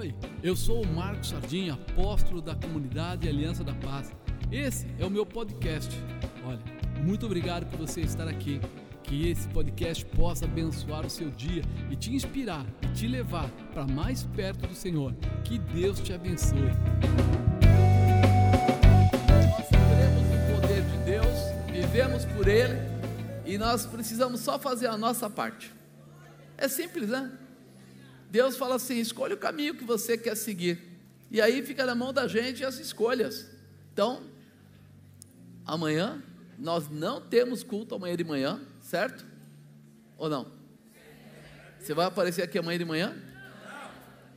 Oi, eu sou o Marcos Sardinha, apóstolo da comunidade Aliança da Paz. Esse é o meu podcast. Olha, muito obrigado por você estar aqui. Que esse podcast possa abençoar o seu dia e te inspirar e te levar para mais perto do Senhor. Que Deus te abençoe. Nós cremos no poder de Deus, vivemos por Ele e nós precisamos só fazer a nossa parte. É simples, né? Deus fala assim: escolha o caminho que você quer seguir. E aí fica na mão da gente as escolhas. Então, amanhã, nós não temos culto amanhã de manhã, certo? Ou não? Você vai aparecer aqui amanhã de manhã?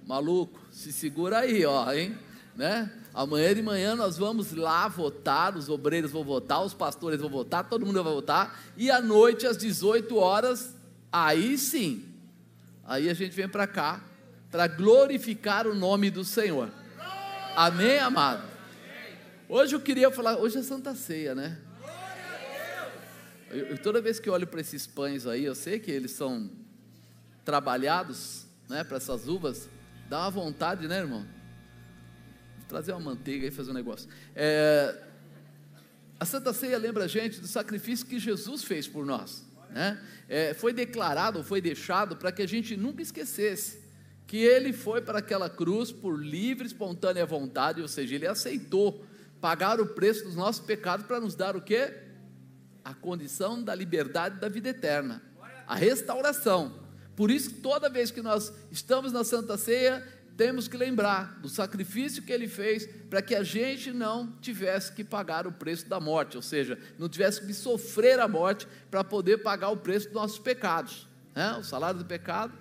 Maluco, se segura aí, ó, hein? Né? Amanhã de manhã nós vamos lá votar, os obreiros vão votar, os pastores vão votar, todo mundo vai votar, e à noite, às 18 horas, aí sim, Aí a gente vem para cá para glorificar o nome do Senhor. Amém, amado? Hoje eu queria falar, hoje é Santa Ceia, né? Eu, toda vez que olho para esses pães aí, eu sei que eles são trabalhados, né, para essas uvas, dá uma vontade, né, irmão? Vou trazer uma manteiga e fazer um negócio. É, a Santa Ceia lembra a gente do sacrifício que Jesus fez por nós né? É, foi declarado, foi deixado para que a gente nunca esquecesse que ele foi para aquela cruz por livre, espontânea vontade, ou seja, ele aceitou pagar o preço dos nossos pecados para nos dar o que? A condição da liberdade da vida eterna, a restauração. Por isso, toda vez que nós estamos na Santa Ceia, temos que lembrar do sacrifício que ele fez para que a gente não tivesse que pagar o preço da morte, ou seja, não tivesse que sofrer a morte para poder pagar o preço dos nossos pecados. Né? O salário do pecado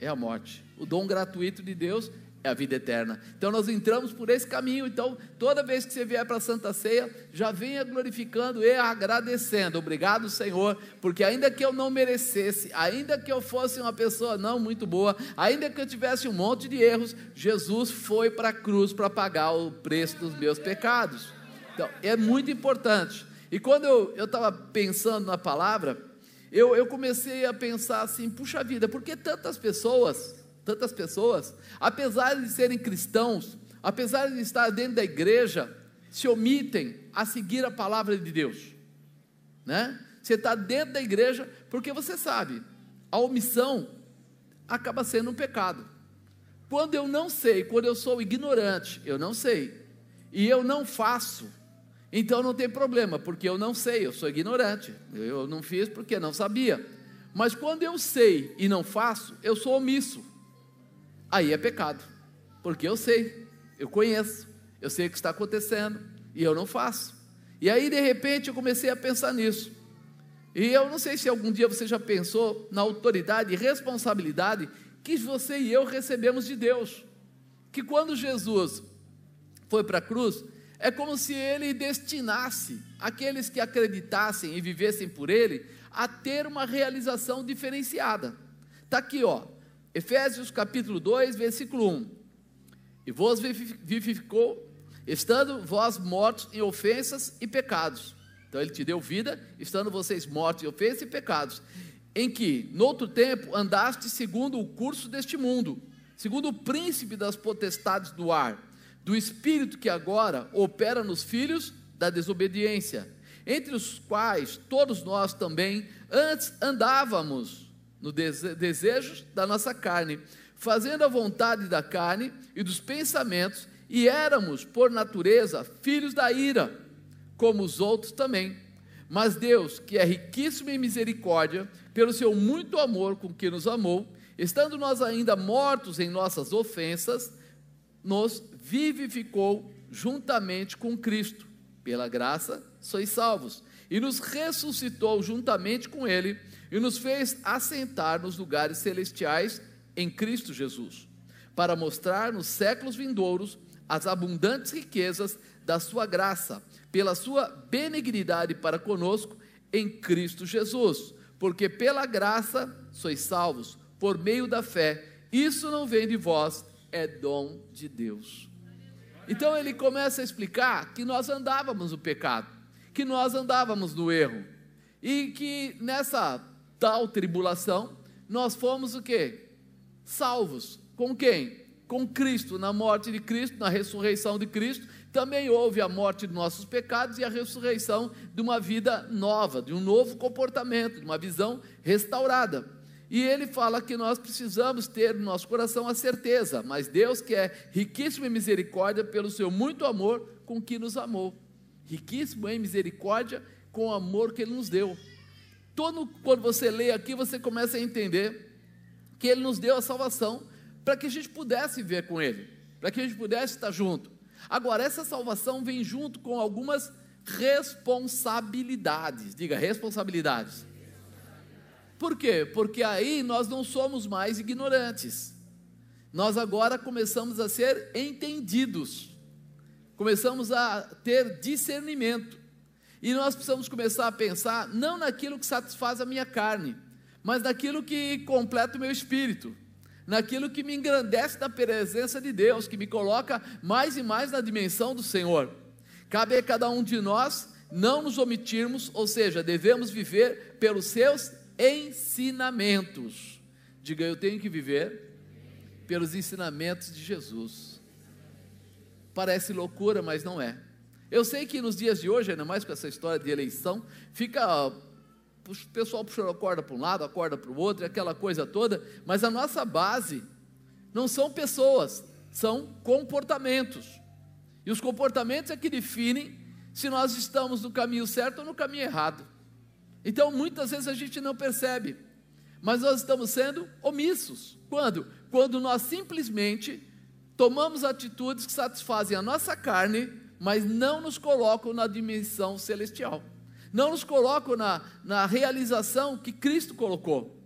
é a morte, o dom gratuito de Deus é a vida eterna. Então nós entramos por esse caminho. Então, toda vez que você vier para a Santa Ceia, já venha glorificando e agradecendo. Obrigado, Senhor, porque ainda que eu não merecesse, ainda que eu fosse uma pessoa não muito boa, ainda que eu tivesse um monte de erros, Jesus foi para a cruz para pagar o preço dos meus pecados. Então, é muito importante. E quando eu estava pensando na palavra, eu, eu comecei a pensar assim: puxa vida, por que tantas pessoas tantas pessoas, apesar de serem cristãos, apesar de estar dentro da igreja, se omitem a seguir a palavra de Deus, né? Você está dentro da igreja porque você sabe, a omissão acaba sendo um pecado. Quando eu não sei, quando eu sou ignorante, eu não sei, e eu não faço, então não tem problema, porque eu não sei, eu sou ignorante, eu não fiz porque não sabia. Mas quando eu sei e não faço, eu sou omisso aí é pecado, porque eu sei, eu conheço, eu sei o que está acontecendo e eu não faço. E aí de repente eu comecei a pensar nisso. E eu não sei se algum dia você já pensou na autoridade e responsabilidade que você e eu recebemos de Deus. Que quando Jesus foi para a cruz, é como se ele destinasse aqueles que acreditassem e vivessem por ele a ter uma realização diferenciada. Está aqui, ó, Efésios capítulo 2, versículo 1. E vos vivificou, estando vós mortos em ofensas e pecados. Então ele te deu vida, estando vocês mortos em ofensas e pecados, em que, noutro tempo, andaste segundo o curso deste mundo, segundo o príncipe das potestades do ar, do espírito que agora opera nos filhos da desobediência, entre os quais todos nós também antes andávamos no dese desejos da nossa carne, fazendo a vontade da carne e dos pensamentos, e éramos, por natureza, filhos da ira, como os outros também. Mas Deus, que é riquíssimo em misericórdia, pelo seu muito amor com que nos amou, estando nós ainda mortos em nossas ofensas, nos vivificou juntamente com Cristo. Pela graça sois salvos. E nos ressuscitou juntamente com Ele e nos fez assentar nos lugares celestiais em Cristo Jesus, para mostrar nos séculos vindouros as abundantes riquezas da sua graça, pela sua benignidade para conosco em Cristo Jesus, porque pela graça sois salvos, por meio da fé. Isso não vem de vós, é dom de Deus. Então ele começa a explicar que nós andávamos no pecado, que nós andávamos no erro, e que nessa tal tribulação, nós fomos o quê? Salvos. Com quem? com Cristo, na morte de Cristo, na ressurreição de Cristo, também houve a morte de nossos pecados e a ressurreição de uma vida nova, de um novo comportamento, de uma visão restaurada. E ele fala que nós precisamos ter no nosso coração a certeza, mas Deus que é riquíssimo em misericórdia pelo seu muito amor com que nos amou. Riquíssimo em misericórdia com o amor que ele nos deu. Todo quando você lê aqui, você começa a entender que ele nos deu a salvação para que a gente pudesse ver com ele, para que a gente pudesse estar junto. Agora, essa salvação vem junto com algumas responsabilidades. Diga, responsabilidades. Por quê? Porque aí nós não somos mais ignorantes. Nós agora começamos a ser entendidos. Começamos a ter discernimento. E nós precisamos começar a pensar não naquilo que satisfaz a minha carne, mas naquilo que completa o meu espírito, naquilo que me engrandece na presença de Deus, que me coloca mais e mais na dimensão do Senhor. Cabe a cada um de nós não nos omitirmos, ou seja, devemos viver pelos seus ensinamentos. Diga, eu tenho que viver pelos ensinamentos de Jesus. Parece loucura, mas não é. Eu sei que nos dias de hoje, ainda mais com essa história de eleição, fica o pessoal puxando a corda para um lado, a corda para o outro, aquela coisa toda, mas a nossa base não são pessoas, são comportamentos. E os comportamentos é que definem se nós estamos no caminho certo ou no caminho errado. Então, muitas vezes a gente não percebe, mas nós estamos sendo omissos. Quando? Quando nós simplesmente tomamos atitudes que satisfazem a nossa carne, mas não nos colocam na dimensão celestial. Não nos colocam na, na realização que Cristo colocou.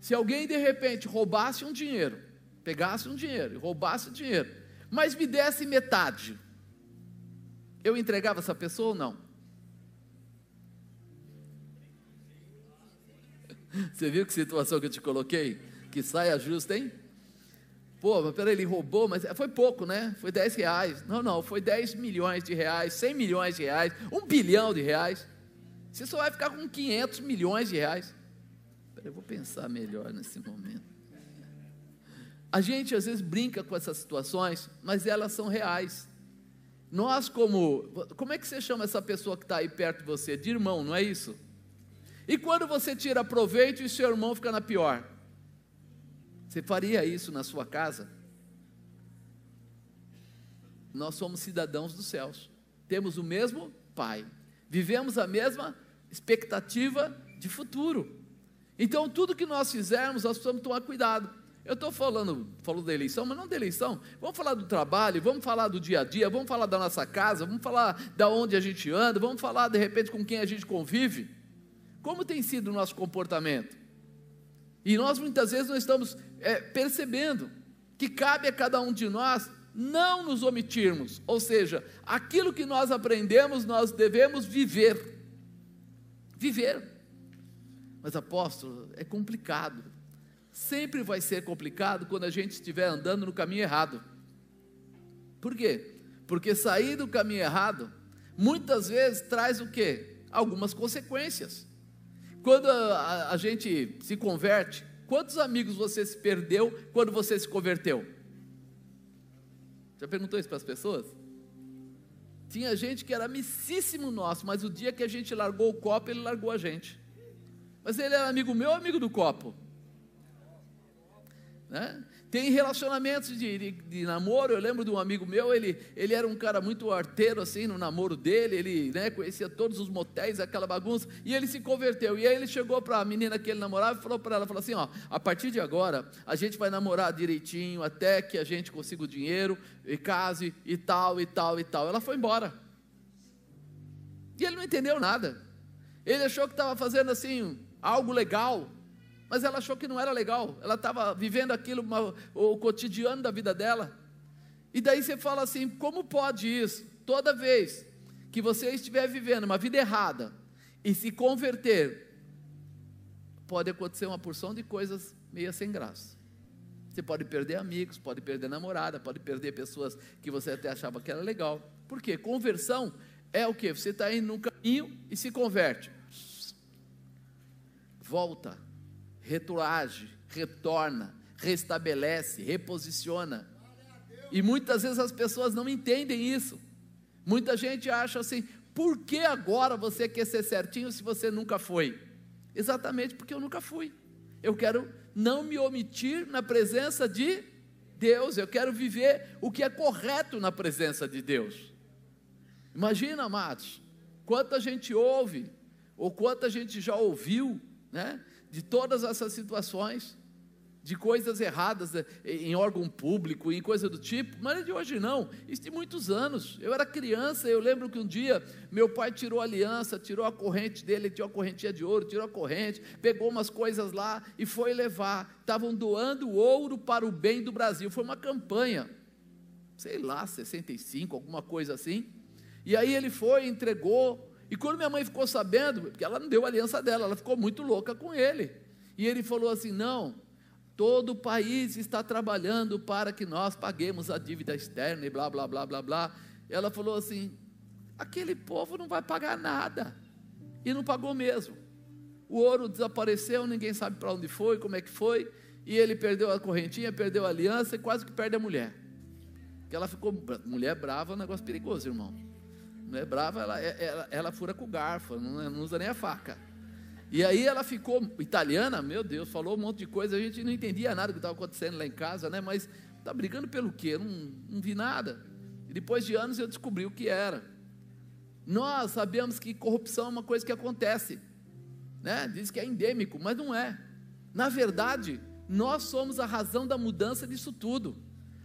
Se alguém de repente roubasse um dinheiro, pegasse um dinheiro e roubasse o dinheiro, mas me desse metade, eu entregava essa pessoa ou não? Você viu que situação que eu te coloquei? Que saia justa, hein? Pô, mas peraí, ele roubou, mas foi pouco, né? Foi 10 reais. Não, não, foi 10 milhões de reais, 100 milhões de reais, um bilhão de reais. Você só vai ficar com 500 milhões de reais. Peraí, eu vou pensar melhor nesse momento. A gente às vezes brinca com essas situações, mas elas são reais. Nós, como. Como é que você chama essa pessoa que está aí perto de você? De irmão, não é isso? E quando você tira proveito e seu irmão fica na pior? Você faria isso na sua casa? Nós somos cidadãos dos céus, temos o mesmo Pai, vivemos a mesma expectativa de futuro. Então, tudo que nós fizermos, nós precisamos tomar cuidado. Eu estou falando, falando da eleição, mas não da eleição. Vamos falar do trabalho, vamos falar do dia a dia, vamos falar da nossa casa, vamos falar da onde a gente anda, vamos falar de repente com quem a gente convive. Como tem sido o nosso comportamento? E nós muitas vezes não estamos é, percebendo que cabe a cada um de nós não nos omitirmos, ou seja, aquilo que nós aprendemos nós devemos viver. Viver. Mas apóstolo, é complicado. Sempre vai ser complicado quando a gente estiver andando no caminho errado. Por quê? Porque sair do caminho errado muitas vezes traz o quê? Algumas consequências. Quando a, a, gente se converte, quantos amigos você se perdeu quando você se converteu? Já perguntou isso para as pessoas? Tinha gente que era amicíssimo nosso, mas o dia que a gente largou o copo, ele largou a gente. Mas ele era amigo meu amigo do copo? Né? Tem relacionamentos de, de, de, namoro, eu lembro de um amigo meu, ele, ele era um cara muito arteiro assim no namoro dele, ele né, conhecia todos os motéis, aquela bagunça, e ele se converteu. E aí ele chegou para a menina que ele namorava e falou para ela, falou assim, ó, a partir de agora, a gente vai namorar direitinho até que a gente consiga o dinheiro, e case, e tal, e tal, e tal. Ela foi embora. E ele não entendeu nada. Ele achou que estava fazendo assim, algo legal, mas ela achou que não era legal, ela estava vivendo aquilo, uma, o cotidiano da vida dela. E daí você fala assim: como pode isso? Toda vez que você estiver vivendo uma vida errada e se converter, pode acontecer uma porção de coisas meio sem graça. Você pode perder amigos, pode perder namorada, pode perder pessoas que você até achava que era legal. Por quê? Conversão é o que? Você está indo num caminho e se converte. Volta retroage, retorna, restabelece, reposiciona. E muitas vezes as pessoas não entendem isso. Muita gente acha assim: por que agora você quer ser certinho se você nunca foi? Exatamente porque eu nunca fui. Eu quero não me omitir na presença de Deus, eu quero viver o que é correto na presença de Deus. Imagina, amados, quanta gente ouve, ou quanta gente já ouviu, né, de todas essas situações, de coisas erradas eh, em órgão público, em coisa do tipo, mas de hoje não, isso de muitos anos. Eu era criança, eu lembro que um dia meu pai tirou a aliança, tirou a corrente dele, tinha uma correntinha de ouro, tirou a corrente, pegou umas coisas lá e foi levar. Estavam doando ouro para o bem do Brasil. Foi uma campanha, sei lá, 65, alguma coisa assim. E aí ele foi, entregou. E quando minha mãe ficou sabendo, porque ela não deu aliança dela, ela ficou muito louca com ele. E ele falou assim: não Todo o país está trabalhando para que nós paguemos a dívida externa e blá, blá, blá, blá, blá. Ela falou assim: aquele povo não vai pagar nada. E não pagou mesmo. O ouro desapareceu, ninguém sabe para onde foi, como é que foi. E ele perdeu a correntinha, perdeu a aliança e quase que perde a mulher. Que ela ficou. Mulher brava é um negócio perigoso, irmão. Mulher brava, ela, ela, ela fura com garfo, não, não usa nem a faca. E aí ela ficou italiana, meu Deus, falou um monte de coisa, a gente não entendia nada do que estava acontecendo lá em casa, né? Mas está brigando pelo quê? Não, não vi nada. E depois de anos eu descobri o que era. Nós sabemos que corrupção é uma coisa que acontece, né? Diz que é endêmico, mas não é. Na verdade, nós somos a razão da mudança disso tudo.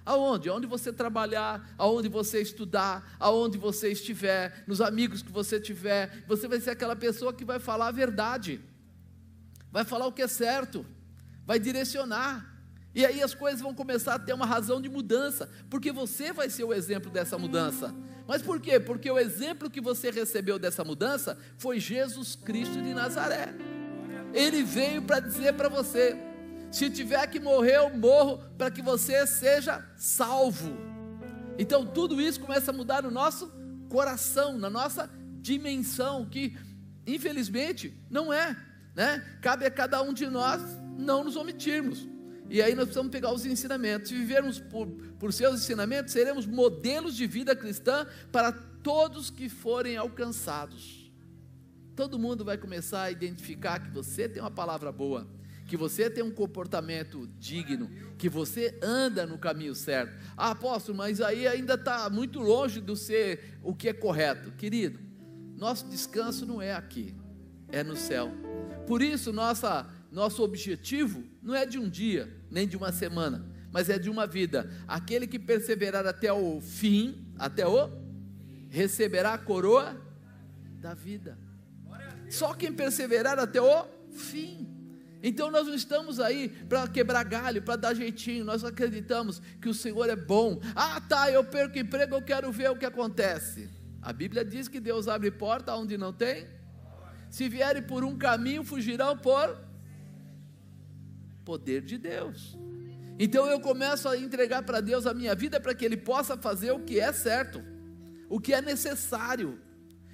Aonde? Aonde você trabalhar, aonde você estudar, aonde você estiver, nos amigos que você tiver, você vai ser aquela pessoa que vai falar a verdade, vai falar o que é certo, vai direcionar. E aí as coisas vão começar a ter uma razão de mudança, porque você vai ser o exemplo dessa mudança. Mas por quê? Porque o exemplo que você recebeu dessa mudança foi Jesus Cristo de Nazaré. Ele veio para dizer para você: se tiver que morrer, eu morro para que você seja salvo. Então tudo isso começa a mudar no nosso coração, na nossa dimensão, que infelizmente não é, né? Cabe a cada um de nós não nos omitirmos. E aí nós precisamos pegar os ensinamentos. Se vivermos por, por seus ensinamentos, seremos modelos de vida cristã para todos que forem alcançados. Todo mundo vai começar a identificar que você tem uma palavra boa que você tem um comportamento digno, que você anda no caminho certo. Ah, apóstolo, mas aí ainda está muito longe do ser o que é correto. Querido, nosso descanso não é aqui, é no céu. Por isso, nossa, nosso objetivo não é de um dia, nem de uma semana, mas é de uma vida. Aquele que perseverar até o fim, até o, receberá a coroa da vida. Só quem perseverar até o fim. Então nós não estamos aí para quebrar galho, para dar jeitinho, nós acreditamos que o Senhor é bom. Ah, tá, eu perco emprego, eu quero ver o que acontece. A Bíblia diz que Deus abre porta onde não tem. Se vierem por um caminho, fugirão por poder de Deus. Então eu começo a entregar para Deus a minha vida para que Ele possa fazer o que é certo, o que é necessário.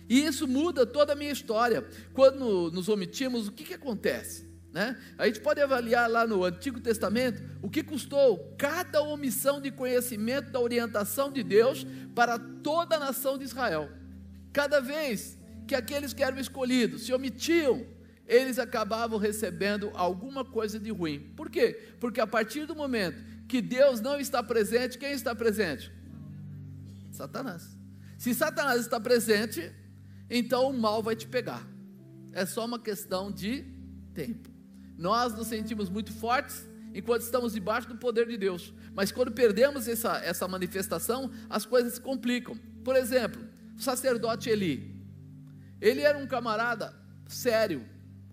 E isso muda toda a minha história. Quando nos omitimos, o que, que acontece? Né? A gente pode avaliar lá no Antigo Testamento o que custou cada omissão de conhecimento da orientação de Deus para toda a nação de Israel. Cada vez que aqueles que eram escolhidos se omitiam, eles acabavam recebendo alguma coisa de ruim. Por quê? Porque a partir do momento que Deus não está presente, quem está presente? Satanás. Se Satanás está presente, então o mal vai te pegar. É só uma questão de tempo. Nós nos sentimos muito fortes enquanto estamos debaixo do poder de Deus. Mas quando perdemos essa, essa manifestação, as coisas se complicam. Por exemplo, o sacerdote Eli. Ele era um camarada sério,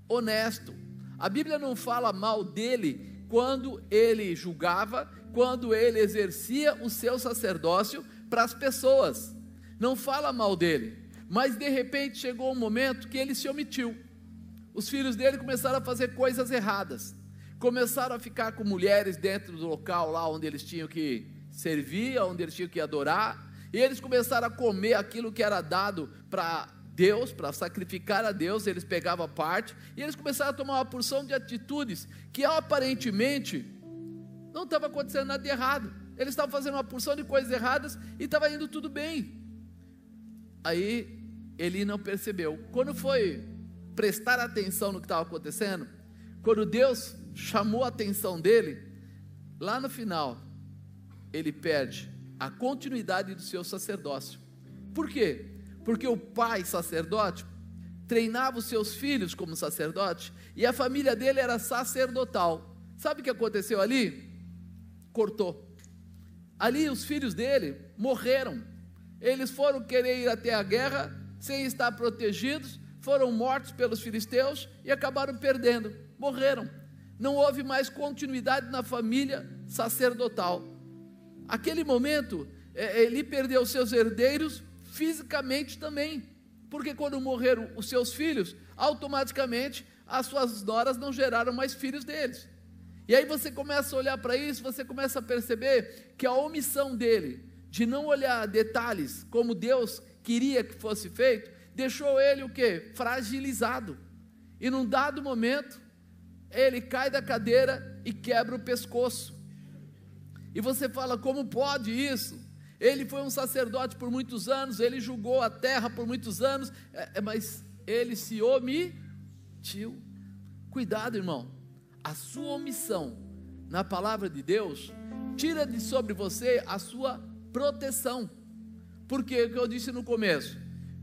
honesto. A Bíblia não fala mal dele quando ele julgava, quando ele exercia o seu sacerdócio para as pessoas. Não fala mal dele. Mas de repente chegou um momento que ele se omitiu os filhos dele começaram a fazer coisas erradas. Começaram a ficar com mulheres dentro do local lá onde eles tinham que servir, onde eles tinham que adorar. E eles começaram a comer aquilo que era dado para Deus, para sacrificar a Deus, eles pegavam parte, e eles começaram a tomar uma porção de atitudes que aparentemente não estava acontecendo nada de errado. Eles estavam fazendo uma porção de coisas erradas e estava indo tudo bem. Aí ele não percebeu. Quando foi prestar atenção no que estava acontecendo, quando Deus chamou a atenção dele, lá no final, ele perde a continuidade do seu sacerdócio. Por quê? Porque o pai sacerdote treinava os seus filhos como sacerdote e a família dele era sacerdotal. Sabe o que aconteceu ali? Cortou. Ali os filhos dele morreram. Eles foram querer ir até a guerra sem estar protegidos, foram mortos pelos filisteus e acabaram perdendo, morreram. Não houve mais continuidade na família sacerdotal. Aquele momento, é, ele perdeu seus herdeiros fisicamente também, porque quando morreram os seus filhos, automaticamente as suas noras não geraram mais filhos deles. E aí você começa a olhar para isso, você começa a perceber que a omissão dele de não olhar detalhes como Deus queria que fosse feito, deixou ele o que? Fragilizado. E num dado momento, ele cai da cadeira e quebra o pescoço. E você fala, como pode isso? Ele foi um sacerdote por muitos anos, ele julgou a terra por muitos anos, é, é mas ele se omitiu. Cuidado, irmão, a sua omissão na palavra de Deus tira de sobre você a sua proteção. Porque o que eu disse no começo,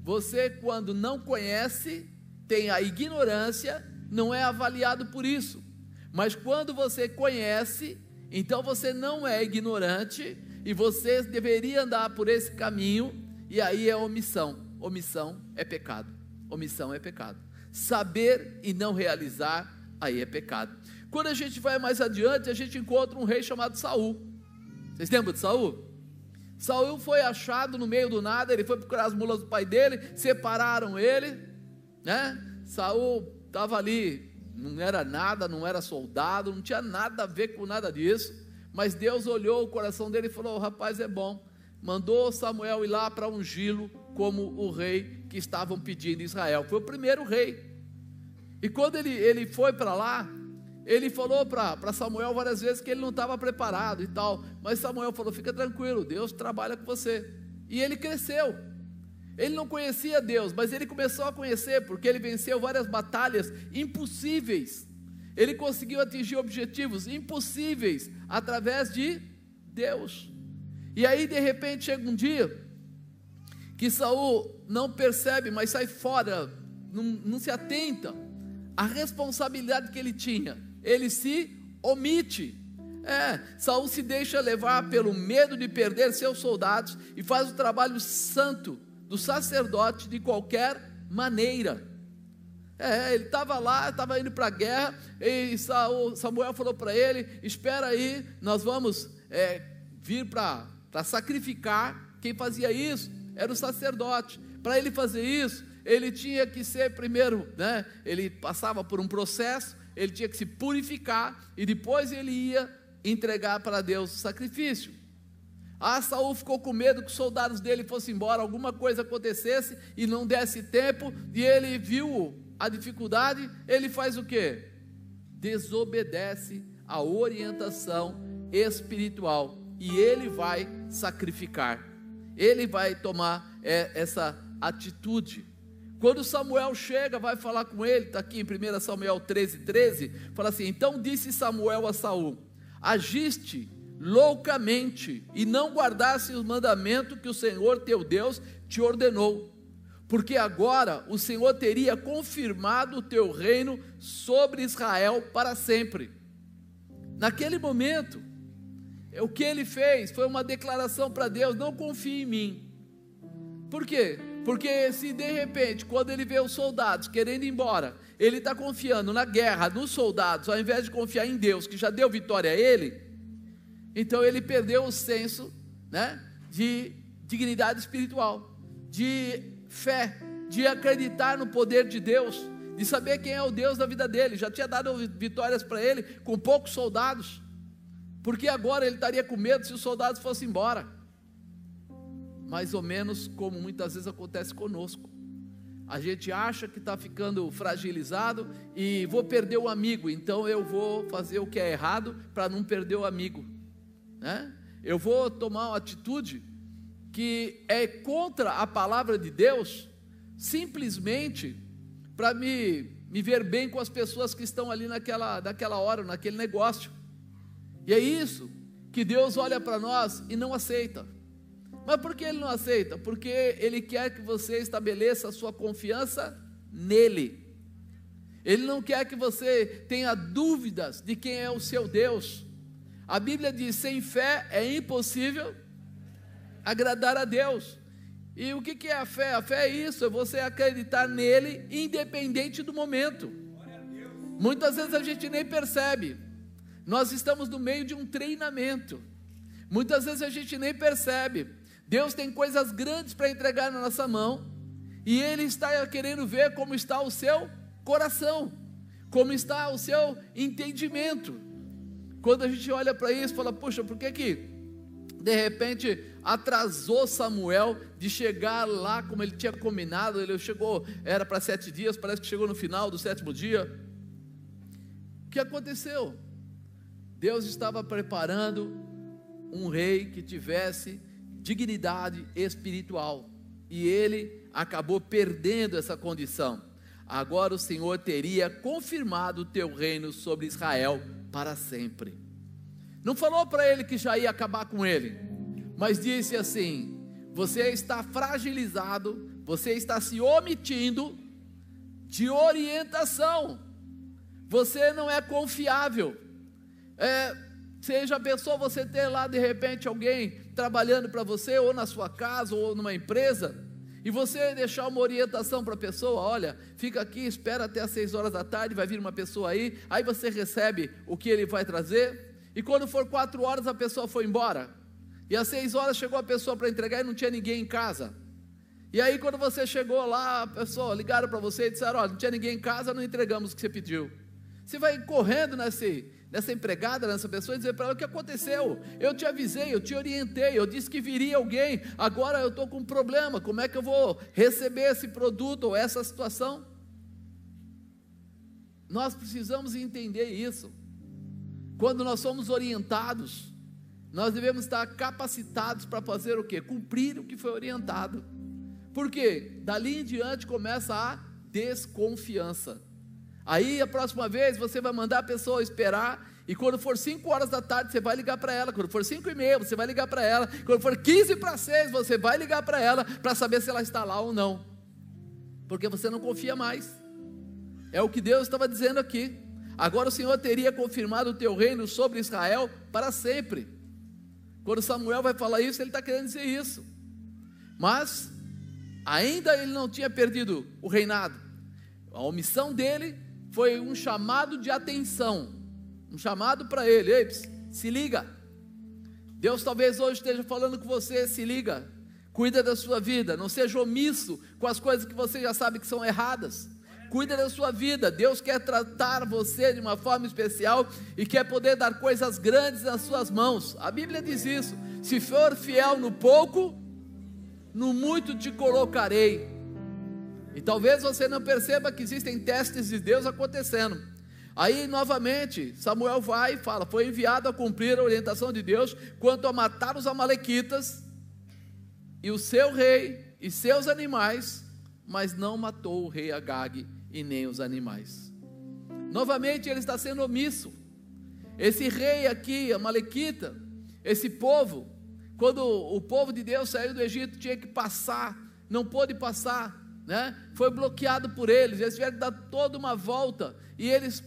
você quando não conhece, tem a ignorância, não é avaliado por isso. Mas quando você conhece, então você não é ignorante e você deveria andar por esse caminho, e aí é omissão. Omissão é pecado. Omissão é pecado. Saber e não realizar, aí é pecado. Quando a gente vai mais adiante, a gente encontra um rei chamado Saul. Vocês lembram de Saul? Saul foi achado no meio do nada, ele foi procurar as mulas do pai dele, separaram ele, né? Saul estava ali, não era nada, não era soldado, não tinha nada a ver com nada disso, mas Deus olhou o coração dele e falou: o rapaz é bom. Mandou Samuel ir lá para ungí-lo como o rei que estavam pedindo em Israel. Foi o primeiro rei. E quando ele, ele foi para lá, ele falou para Samuel várias vezes que ele não estava preparado e tal, mas Samuel falou: fica tranquilo, Deus trabalha com você. E ele cresceu. Ele não conhecia Deus, mas ele começou a conhecer porque ele venceu várias batalhas impossíveis. Ele conseguiu atingir objetivos impossíveis através de Deus. E aí de repente chega um dia que Saul não percebe, mas sai fora, não, não se atenta à responsabilidade que ele tinha ele se omite. É, Saul se deixa levar pelo medo de perder seus soldados e faz o trabalho santo do sacerdote de qualquer maneira. É, ele estava lá, estava indo para a guerra, e Saul, Samuel falou para ele: Espera aí, nós vamos é, vir para sacrificar. Quem fazia isso era o sacerdote. Para ele fazer isso, ele tinha que ser primeiro, né? Ele passava por um processo ele tinha que se purificar e depois ele ia entregar para Deus o sacrifício. Ah, Saul ficou com medo que os soldados dele fossem embora, alguma coisa acontecesse e não desse tempo, e ele viu a dificuldade, ele faz o que? Desobedece a orientação espiritual e ele vai sacrificar, ele vai tomar é, essa atitude. Quando Samuel chega, vai falar com ele, está aqui em 1 Samuel 13, 13, fala assim: Então disse Samuel a Saul: Agiste loucamente e não guardasse o mandamento que o Senhor teu Deus te ordenou, porque agora o Senhor teria confirmado o teu reino sobre Israel para sempre. Naquele momento, o que ele fez foi uma declaração para Deus: não confie em mim. Por quê? Porque se de repente, quando ele vê os soldados querendo ir embora, ele está confiando na guerra, nos soldados, ao invés de confiar em Deus, que já deu vitória a ele, então ele perdeu o senso né, de dignidade espiritual, de fé, de acreditar no poder de Deus, de saber quem é o Deus da vida dele. Já tinha dado vitórias para ele com poucos soldados, porque agora ele estaria com medo se os soldados fossem embora mais ou menos como muitas vezes acontece conosco. A gente acha que está ficando fragilizado e vou perder o amigo, então eu vou fazer o que é errado para não perder o amigo. Né? eu vou tomar uma atitude que é contra a palavra de Deus, simplesmente para me, me ver bem com as pessoas que estão ali naquela, naquela hora, naquele negócio. E é isso que Deus olha para nós e não aceita. Mas por que Ele não aceita? Porque Ele quer que você estabeleça a sua confiança nele. Ele não quer que você tenha dúvidas de quem é o seu Deus. A Bíblia diz: sem fé é impossível agradar a Deus. E o que é a fé? A fé é isso, é você acreditar nele, independente do momento. Muitas vezes a gente nem percebe. Nós estamos no meio de um treinamento. Muitas vezes a gente nem percebe. Deus tem coisas grandes para entregar na nossa mão. E Ele está querendo ver como está o seu coração, como está o seu entendimento. Quando a gente olha para isso, fala: puxa, por que que de repente atrasou Samuel de chegar lá como ele tinha combinado? Ele chegou, era para sete dias, parece que chegou no final do sétimo dia. O que aconteceu? Deus estava preparando um rei que tivesse dignidade espiritual e ele acabou perdendo essa condição. Agora o Senhor teria confirmado o teu reino sobre Israel para sempre. Não falou para ele que já ia acabar com ele, mas disse assim: Você está fragilizado, você está se omitindo de orientação, você não é confiável. É, seja a pessoa você ter lá de repente alguém trabalhando para você, ou na sua casa, ou numa empresa, e você deixar uma orientação para a pessoa, olha, fica aqui, espera até as seis horas da tarde, vai vir uma pessoa aí, aí você recebe o que ele vai trazer, e quando for quatro horas a pessoa foi embora, e às seis horas chegou a pessoa para entregar e não tinha ninguém em casa. E aí quando você chegou lá, a pessoa ligaram para você e disseram, olha, não tinha ninguém em casa, não entregamos o que você pediu. Você vai correndo nesse, nessa empregada, nessa pessoa, e dizer para ela o que aconteceu. Eu te avisei, eu te orientei, eu disse que viria alguém, agora eu estou com um problema, como é que eu vou receber esse produto ou essa situação? Nós precisamos entender isso. Quando nós somos orientados, nós devemos estar capacitados para fazer o que? Cumprir o que foi orientado. Porque dali em diante começa a desconfiança. Aí a próxima vez você vai mandar a pessoa esperar. E quando for 5 horas da tarde, você vai ligar para ela. Quando for 5 e meia, você vai ligar para ela. Quando for 15 para 6, você vai ligar para ela para saber se ela está lá ou não. Porque você não confia mais. É o que Deus estava dizendo aqui. Agora o Senhor teria confirmado o teu reino sobre Israel para sempre. Quando Samuel vai falar isso, ele está querendo dizer isso. Mas ainda ele não tinha perdido o reinado. A omissão dele foi um chamado de atenção, um chamado para ele, ei, se liga. Deus talvez hoje esteja falando com você, se liga. Cuida da sua vida, não seja omisso com as coisas que você já sabe que são erradas. Cuida da sua vida. Deus quer tratar você de uma forma especial e quer poder dar coisas grandes nas suas mãos. A Bíblia diz isso. Se for fiel no pouco, no muito te colocarei. E talvez você não perceba que existem testes de Deus acontecendo. Aí, novamente, Samuel vai e fala: Foi enviado a cumprir a orientação de Deus quanto a matar os Amalequitas e o seu rei e seus animais, mas não matou o rei Agag e nem os animais. Novamente, ele está sendo omisso. Esse rei aqui, Amalequita, esse povo, quando o povo de Deus saiu do Egito, tinha que passar, não pôde passar né? Foi bloqueado por eles, eles tiveram que dar toda uma volta e eles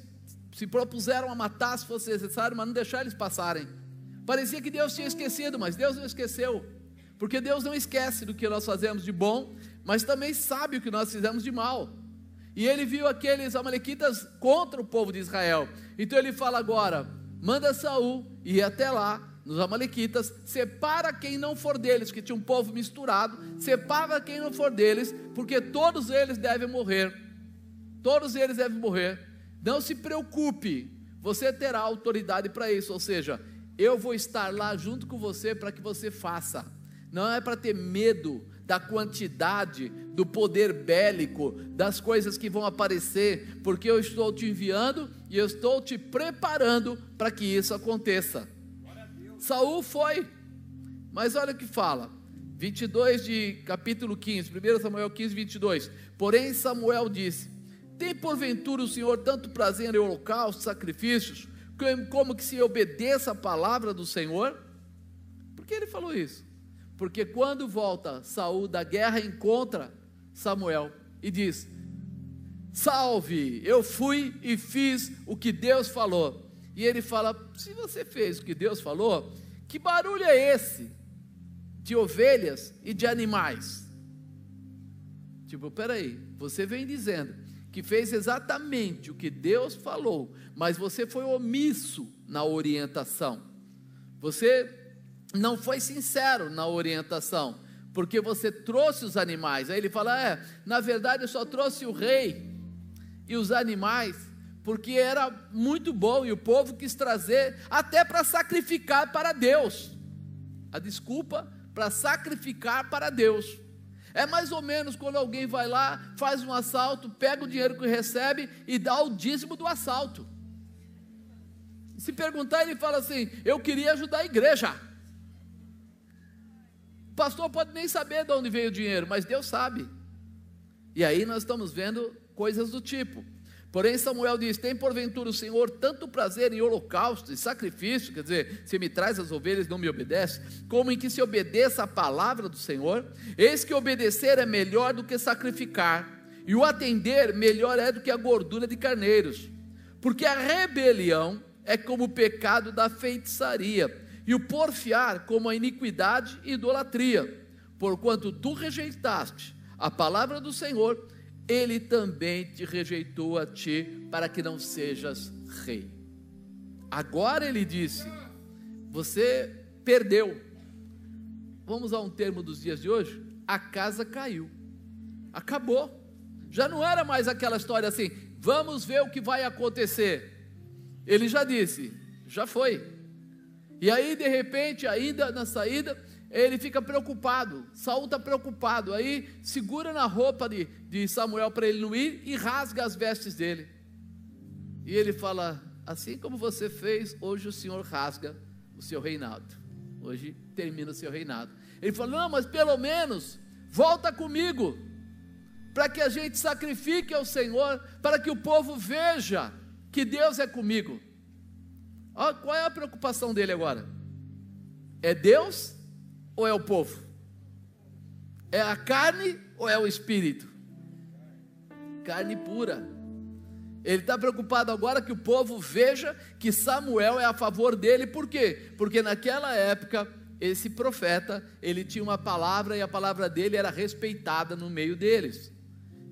se propuseram a matar se fosse necessário, mas não deixar eles passarem. Parecia que Deus tinha esquecido, mas Deus não esqueceu, porque Deus não esquece do que nós fazemos de bom, mas também sabe o que nós fizemos de mal. E ele viu aqueles amalequitas contra o povo de Israel. Então ele fala agora: manda Saul ir até lá nos Amalequitas, separa quem não for deles, que tinha um povo misturado, separa quem não for deles, porque todos eles devem morrer. Todos eles devem morrer. Não se preocupe, você terá autoridade para isso, ou seja, eu vou estar lá junto com você para que você faça. Não é para ter medo da quantidade, do poder bélico, das coisas que vão aparecer, porque eu estou te enviando e eu estou te preparando para que isso aconteça. Saul foi Mas olha o que fala. 22 de capítulo 15, 1 Samuel 15, 22. Porém, Samuel disse: Tem porventura o Senhor tanto prazer em holocaustos, sacrifícios, como que se obedeça a palavra do Senhor? Por que ele falou isso? Porque quando volta Saul da guerra, encontra Samuel e diz: Salve, eu fui e fiz o que Deus falou. E ele fala: Se você fez o que Deus falou, que barulho é esse de ovelhas e de animais? Tipo, peraí, você vem dizendo que fez exatamente o que Deus falou, mas você foi omisso na orientação. Você não foi sincero na orientação, porque você trouxe os animais. Aí ele fala: É, na verdade eu só trouxe o rei e os animais, porque era muito bom e o povo quis trazer até para sacrificar para Deus. A desculpa para sacrificar para Deus. É mais ou menos quando alguém vai lá, faz um assalto, pega o dinheiro que recebe e dá o dízimo do assalto. Se perguntar, ele fala assim: Eu queria ajudar a igreja. O pastor pode nem saber de onde veio o dinheiro, mas Deus sabe. E aí nós estamos vendo coisas do tipo. Porém, Samuel diz: Tem porventura o Senhor tanto prazer em holocausto e sacrifício, quer dizer, se me traz as ovelhas não me obedece, como em que se obedeça a palavra do Senhor? Eis que obedecer é melhor do que sacrificar, e o atender melhor é do que a gordura de carneiros, porque a rebelião é como o pecado da feitiçaria, e o porfiar como a iniquidade e idolatria. Porquanto tu rejeitaste a palavra do Senhor, ele também te rejeitou a ti para que não sejas rei. Agora ele disse: Você perdeu. Vamos a um termo dos dias de hoje? A casa caiu. Acabou. Já não era mais aquela história assim, vamos ver o que vai acontecer. Ele já disse, já foi. E aí, de repente, ainda na saída, ele fica preocupado. Saul está preocupado. Aí segura na roupa de, de Samuel para ele não ir e rasga as vestes dele. E ele fala: Assim como você fez, hoje o Senhor rasga o seu reinado. Hoje termina o seu reinado. Ele fala: Não, mas pelo menos volta comigo, para que a gente sacrifique ao Senhor, para que o povo veja que Deus é comigo. Olha, qual é a preocupação dele agora? É Deus ou é o povo? É a carne ou é o espírito? Carne pura. Ele está preocupado agora que o povo veja que Samuel é a favor dele, por quê? Porque naquela época, esse profeta, ele tinha uma palavra e a palavra dele era respeitada no meio deles.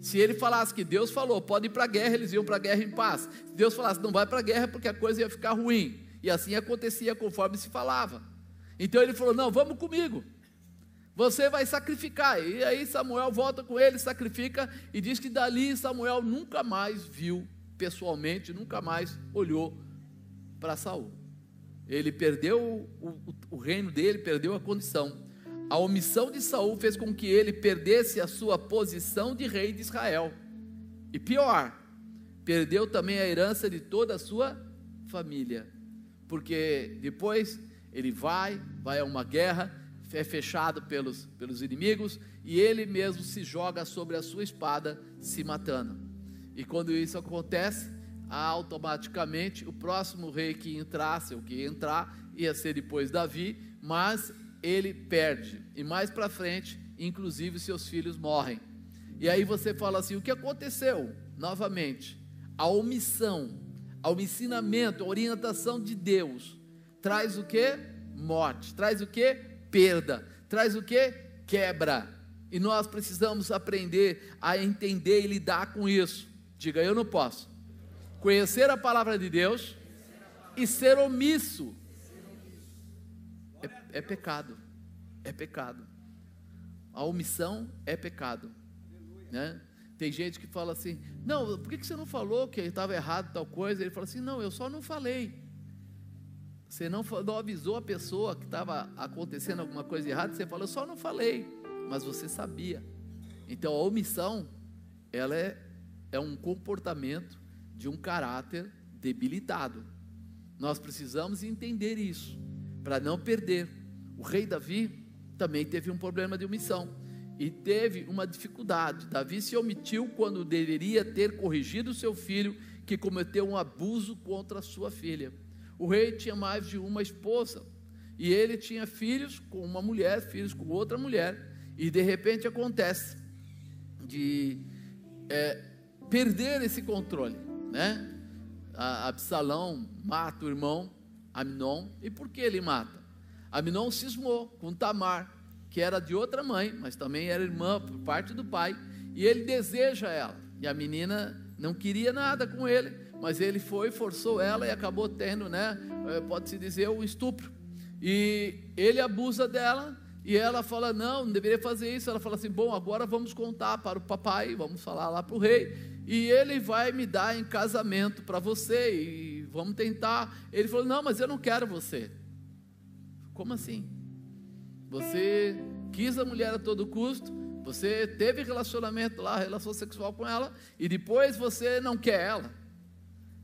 Se ele falasse que Deus falou, pode ir para a guerra, eles iam para a guerra em paz. Se Deus falasse, não vai para a guerra porque a coisa ia ficar ruim. E assim acontecia conforme se falava. Então ele falou: não, vamos comigo. Você vai sacrificar. E aí Samuel volta com ele, sacrifica e diz que dali Samuel nunca mais viu pessoalmente, nunca mais olhou para Saul. Ele perdeu o, o, o reino dele, perdeu a condição. A omissão de Saul fez com que ele perdesse a sua posição de rei de Israel. E pior, perdeu também a herança de toda a sua família. Porque depois ele vai, vai a uma guerra, é fechado pelos, pelos inimigos e ele mesmo se joga sobre a sua espada, se matando. E quando isso acontece, automaticamente o próximo rei que entrasse, ou que ia entrar, ia ser depois Davi, mas ele perde. E mais para frente, inclusive seus filhos morrem. E aí você fala assim: o que aconteceu? Novamente, a omissão, ao ensinamento, a orientação de Deus traz o que? Morte. Traz o que? Perda. Traz o que? Quebra. E nós precisamos aprender a entender e lidar com isso. Diga, eu não posso. Conhecer a palavra de Deus e ser omisso é, é pecado. É pecado. A omissão é pecado. Né? Tem gente que fala assim: não, por que você não falou que estava errado tal coisa? Ele fala assim: não, eu só não falei. Você não, não avisou a pessoa que estava acontecendo alguma coisa errada, você falou, eu só não falei, mas você sabia. Então a omissão, ela é, é um comportamento de um caráter debilitado. Nós precisamos entender isso para não perder O rei Davi também teve um problema de omissão e teve uma dificuldade. Davi se omitiu quando deveria ter corrigido seu filho que cometeu um abuso contra sua filha. O rei tinha mais de uma esposa e ele tinha filhos com uma mulher, filhos com outra mulher, e de repente acontece de é, perder esse controle, né? A Absalão mata o irmão Aminon, e por que ele mata? Aminon cismou com Tamar, que era de outra mãe, mas também era irmã por parte do pai, e ele deseja ela. E a menina não queria nada com ele, mas ele foi, forçou ela e acabou tendo, né, eh, pode-se dizer, um estupro. E ele abusa dela, e ela fala: Não, não deveria fazer isso. Ela fala assim: Bom, agora vamos contar para o papai, vamos falar lá para o rei, e ele vai me dar em casamento para você, e vamos tentar. Ele falou: Não, mas eu não quero você. Como assim? Você quis a mulher a todo custo, você teve relacionamento lá, relação sexual com ela, e depois você não quer ela.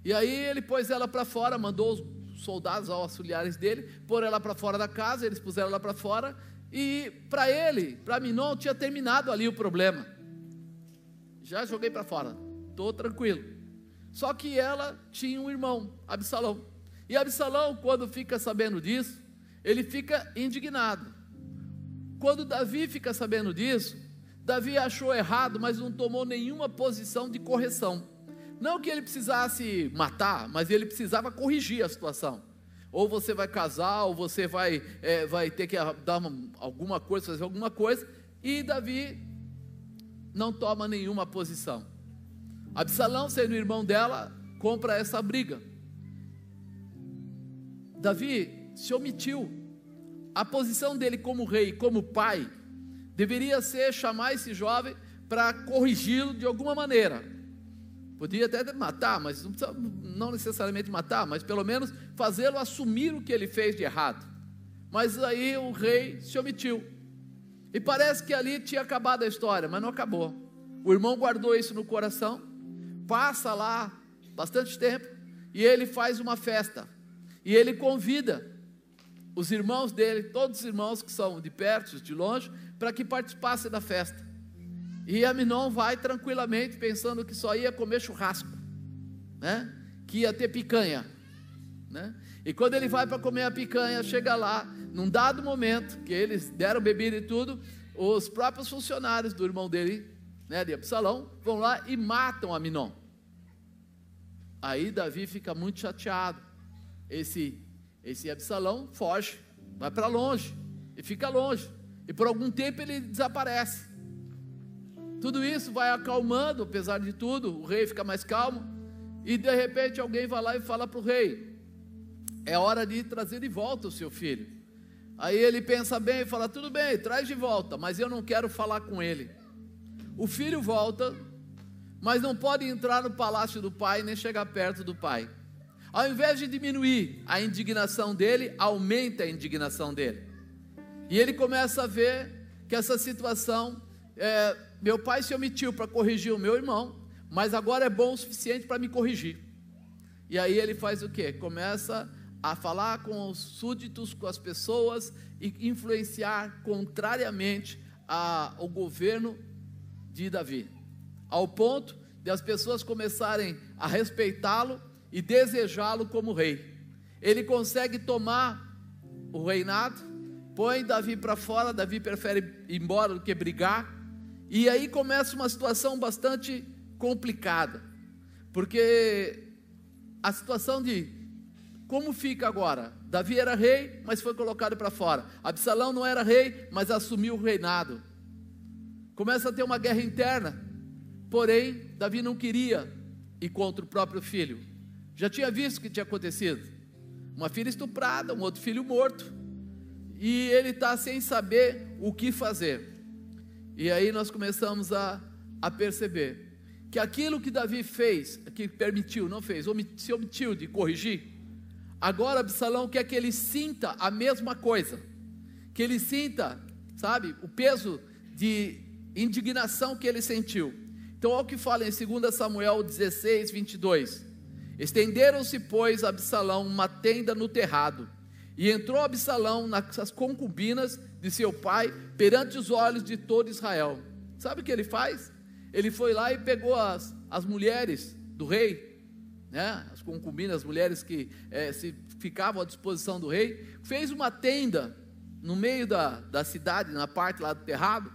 E aí ele pôs ela para fora, mandou os soldados aos auxiliares dele, pôr ela para fora da casa, eles puseram ela para fora, e para ele, para mim não tinha terminado ali o problema. Já joguei para fora, estou tranquilo. Só que ela tinha um irmão, Absalão. E Absalão, quando fica sabendo disso, ele fica indignado. Quando Davi fica sabendo disso, Davi achou errado, mas não tomou nenhuma posição de correção. Não que ele precisasse matar, mas ele precisava corrigir a situação. Ou você vai casar, ou você vai, é, vai ter que dar uma, alguma coisa, fazer alguma coisa. E Davi não toma nenhuma posição. Absalão, sendo irmão dela, compra essa briga. Davi se omitiu a posição dele como rei, como pai, deveria ser chamar esse jovem para corrigi-lo de alguma maneira. Podia até matar, mas não, não necessariamente matar, mas pelo menos fazê-lo assumir o que ele fez de errado. Mas aí o rei se omitiu. E parece que ali tinha acabado a história, mas não acabou. O irmão guardou isso no coração, passa lá bastante tempo, e ele faz uma festa. E ele convida os irmãos dele, todos os irmãos que são de perto, de longe, para que participassem da festa. E Aminon vai tranquilamente, pensando que só ia comer churrasco, né? que ia ter picanha. Né? E quando ele vai para comer a picanha, chega lá, num dado momento, que eles deram bebida e tudo, os próprios funcionários do irmão dele, né, de Absalão, vão lá e matam Aminon. Aí Davi fica muito chateado. Esse esse Absalão foge, vai para longe e fica longe. E por algum tempo ele desaparece. Tudo isso vai acalmando, apesar de tudo, o rei fica mais calmo. E de repente alguém vai lá e fala para o rei: É hora de trazer de volta o seu filho. Aí ele pensa bem e fala: Tudo bem, traz de volta, mas eu não quero falar com ele. O filho volta, mas não pode entrar no palácio do pai nem chegar perto do pai. Ao invés de diminuir a indignação dele, aumenta a indignação dele. E ele começa a ver que essa situação, é, meu pai se omitiu para corrigir o meu irmão, mas agora é bom o suficiente para me corrigir. E aí ele faz o que? Começa a falar com os súditos, com as pessoas e influenciar contrariamente ao governo de Davi, ao ponto de as pessoas começarem a respeitá-lo e desejá-lo como rei. Ele consegue tomar o reinado, põe Davi para fora, Davi prefere ir embora do que brigar, e aí começa uma situação bastante complicada, porque a situação de como fica agora? Davi era rei, mas foi colocado para fora. Absalão não era rei, mas assumiu o reinado. Começa a ter uma guerra interna. Porém, Davi não queria ir contra o próprio filho. Já tinha visto o que tinha acontecido. Uma filha estuprada, um outro filho morto. E ele está sem saber o que fazer. E aí nós começamos a, a perceber que aquilo que Davi fez, que permitiu, não fez, se omitiu de corrigir, agora Absalão quer que ele sinta a mesma coisa, que ele sinta, sabe, o peso de indignação que ele sentiu. Então, olha o que fala em 2 Samuel 16, 22. Estenderam-se, pois, a Absalão uma tenda no terrado, E entrou Absalão nas concubinas de seu pai perante os olhos de todo Israel. Sabe o que ele faz? Ele foi lá e pegou as, as mulheres do rei, né? as concubinas, as mulheres que é, se ficavam à disposição do rei, fez uma tenda no meio da, da cidade, na parte lá do terrado,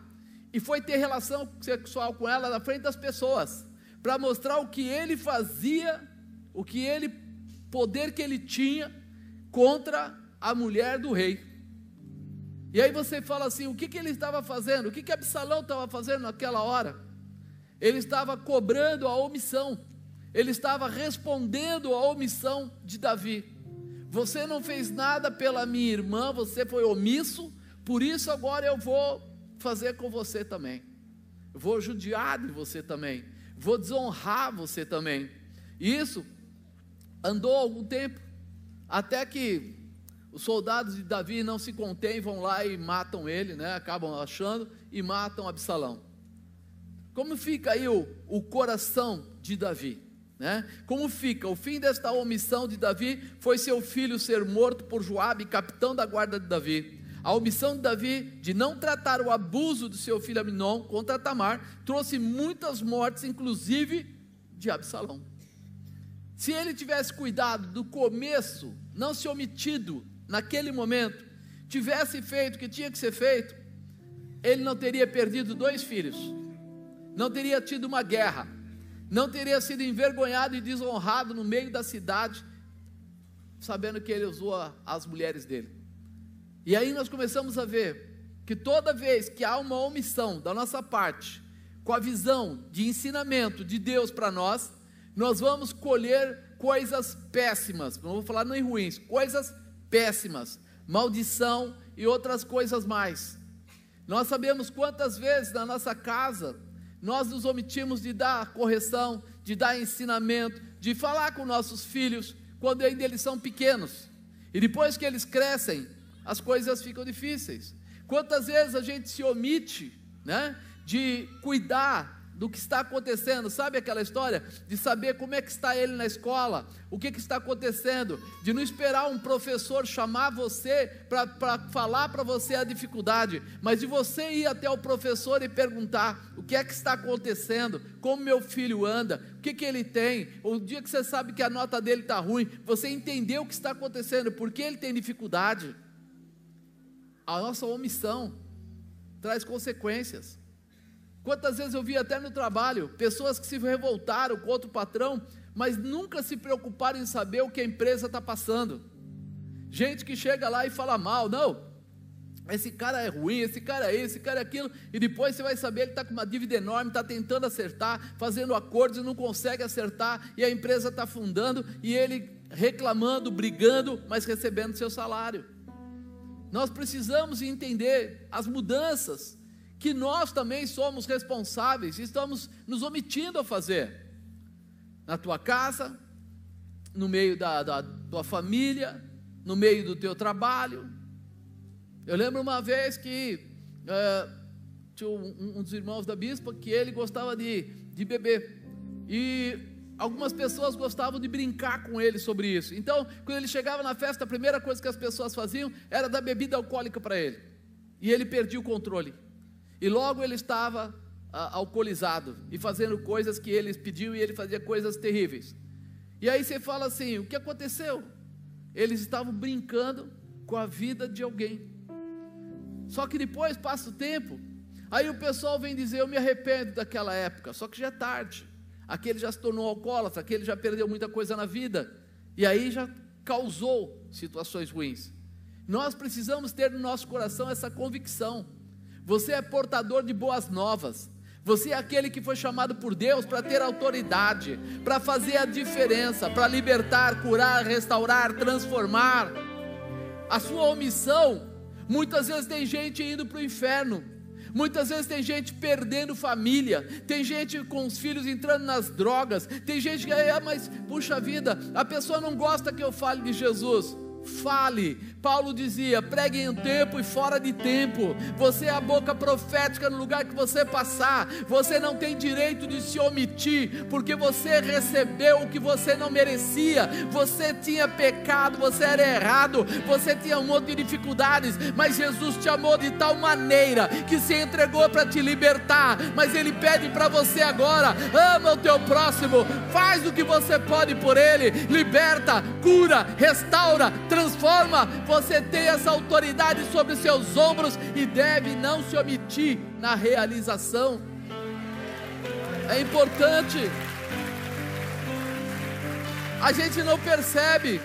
e foi ter relação sexual com ela na frente das pessoas, para mostrar o que ele fazia, o que ele, poder que ele tinha contra a mulher do rei. E aí você fala assim: o que, que ele estava fazendo? O que, que Absalão estava fazendo naquela hora? Ele estava cobrando a omissão, ele estava respondendo a omissão de Davi. Você não fez nada pela minha irmã, você foi omisso, por isso agora eu vou fazer com você também. vou judiar de você também. Vou desonrar você também. E isso andou algum tempo, até que os soldados de Davi não se contêm, vão lá e matam ele, né? acabam achando e matam Absalão. Como fica aí o, o coração de Davi? Né? Como fica? O fim desta omissão de Davi foi seu filho ser morto por Joabe, capitão da guarda de Davi. A omissão de Davi de não tratar o abuso de seu filho Aminon contra Tamar trouxe muitas mortes, inclusive de Absalão. Se ele tivesse cuidado do começo, não se omitido naquele momento, tivesse feito o que tinha que ser feito, ele não teria perdido dois filhos, não teria tido uma guerra não teria sido envergonhado e desonrado no meio da cidade, sabendo que ele usou as mulheres dele. E aí nós começamos a ver que toda vez que há uma omissão da nossa parte, com a visão de ensinamento de Deus para nós, nós vamos colher coisas péssimas, não vou falar nem ruins, coisas péssimas, maldição e outras coisas mais. Nós sabemos quantas vezes na nossa casa nós nos omitimos de dar correção, de dar ensinamento, de falar com nossos filhos quando ainda eles são pequenos. E depois que eles crescem, as coisas ficam difíceis. Quantas vezes a gente se omite, né, de cuidar do que está acontecendo, sabe aquela história de saber como é que está ele na escola, o que, que está acontecendo, de não esperar um professor chamar você para falar para você a dificuldade, mas de você ir até o professor e perguntar o que é que está acontecendo, como meu filho anda, o que, que ele tem, o dia que você sabe que a nota dele está ruim, você entender o que está acontecendo, por que ele tem dificuldade. A nossa omissão traz consequências. Quantas vezes eu vi até no trabalho pessoas que se revoltaram contra o patrão, mas nunca se preocuparam em saber o que a empresa está passando. Gente que chega lá e fala mal, não, esse cara é ruim, esse cara é esse, esse cara é aquilo, e depois você vai saber, ele está com uma dívida enorme, está tentando acertar, fazendo acordos e não consegue acertar, e a empresa está fundando, e ele reclamando, brigando, mas recebendo seu salário. Nós precisamos entender as mudanças que nós também somos responsáveis e estamos nos omitindo a fazer. Na tua casa, no meio da, da tua família, no meio do teu trabalho. Eu lembro uma vez que é, tinha um, um, dos irmãos da bispa que ele gostava de, de beber. E algumas pessoas gostavam de brincar com ele sobre isso. Então, quando ele chegava na festa, a primeira coisa que as pessoas faziam era dar bebida alcoólica para ele. E ele perdia o controle. E logo ele estava ah, alcoolizado e fazendo coisas que eles pediam e ele fazia coisas terríveis. E aí você fala assim: o que aconteceu? Eles estavam brincando com a vida de alguém. Só que depois passa o tempo, aí o pessoal vem dizer: eu me arrependo daquela época. Só que já é tarde. Aquele já se tornou alcoólatra, aquele já perdeu muita coisa na vida. E aí já causou situações ruins. Nós precisamos ter no nosso coração essa convicção você é portador de boas novas. Você é aquele que foi chamado por Deus para ter autoridade, para fazer a diferença, para libertar, curar, restaurar, transformar. A sua omissão, muitas vezes tem gente indo para o inferno, Muitas vezes tem gente perdendo família, tem gente com os filhos entrando nas drogas, tem gente que, ah, mas puxa vida, a pessoa não gosta que eu fale de Jesus. Fale. Paulo dizia: pregue em tempo e fora de tempo. Você é a boca profética no lugar que você passar. Você não tem direito de se omitir, porque você recebeu o que você não merecia. Você tinha pecado, você era errado, você tinha um monte de dificuldades, mas Jesus te amou de tal maneira que se entregou para te libertar. Mas Ele pede para você agora: ama o teu próximo, faz o que você pode por ele, liberta, cura, restaura, transforma. Você tem essa autoridade sobre seus ombros e deve não se omitir na realização. É importante. A gente não percebe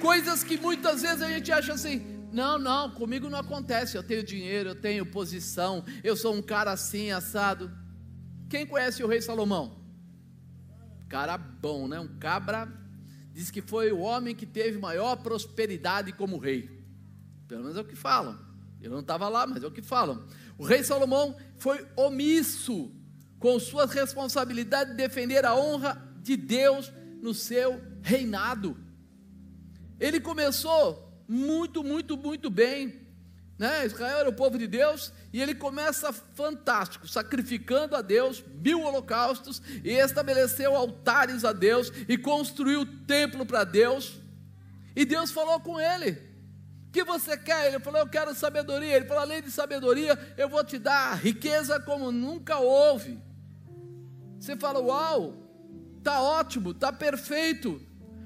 coisas que muitas vezes a gente acha assim: não, não, comigo não acontece. Eu tenho dinheiro, eu tenho posição, eu sou um cara assim, assado. Quem conhece o rei Salomão? Cara bom, né? Um cabra diz que foi o homem que teve maior prosperidade como rei. Pelo menos é o que falam. Eu não estava lá, mas é o que falam. O rei Salomão foi omisso com suas responsabilidades de defender a honra de Deus no seu reinado. Ele começou muito, muito, muito bem. Né? Israel era o povo de Deus e ele começa fantástico, sacrificando a Deus mil holocaustos e estabeleceu altares a Deus e construiu templo para Deus. E Deus falou com ele: que você quer? Ele falou: Eu quero sabedoria. Ele falou: Além de sabedoria, eu vou te dar riqueza como nunca houve. Você fala: Uau, tá ótimo, tá perfeito.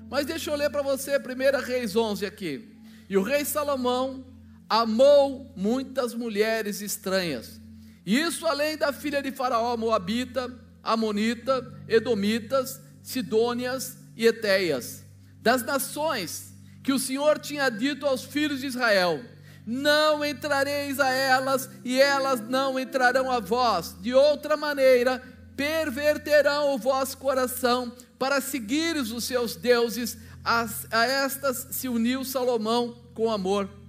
Mas deixa eu ler para você 1 Reis 11 aqui. E o rei Salomão amou muitas mulheres estranhas. Isso além da filha de Faraó, Moabita, Amonita, Edomitas, Sidônias e Eteias, das nações que o Senhor tinha dito aos filhos de Israel: Não entrareis a elas, e elas não entrarão a vós. De outra maneira, perverterão o vosso coração para seguires os seus deuses. A, a estas se uniu Salomão com amor.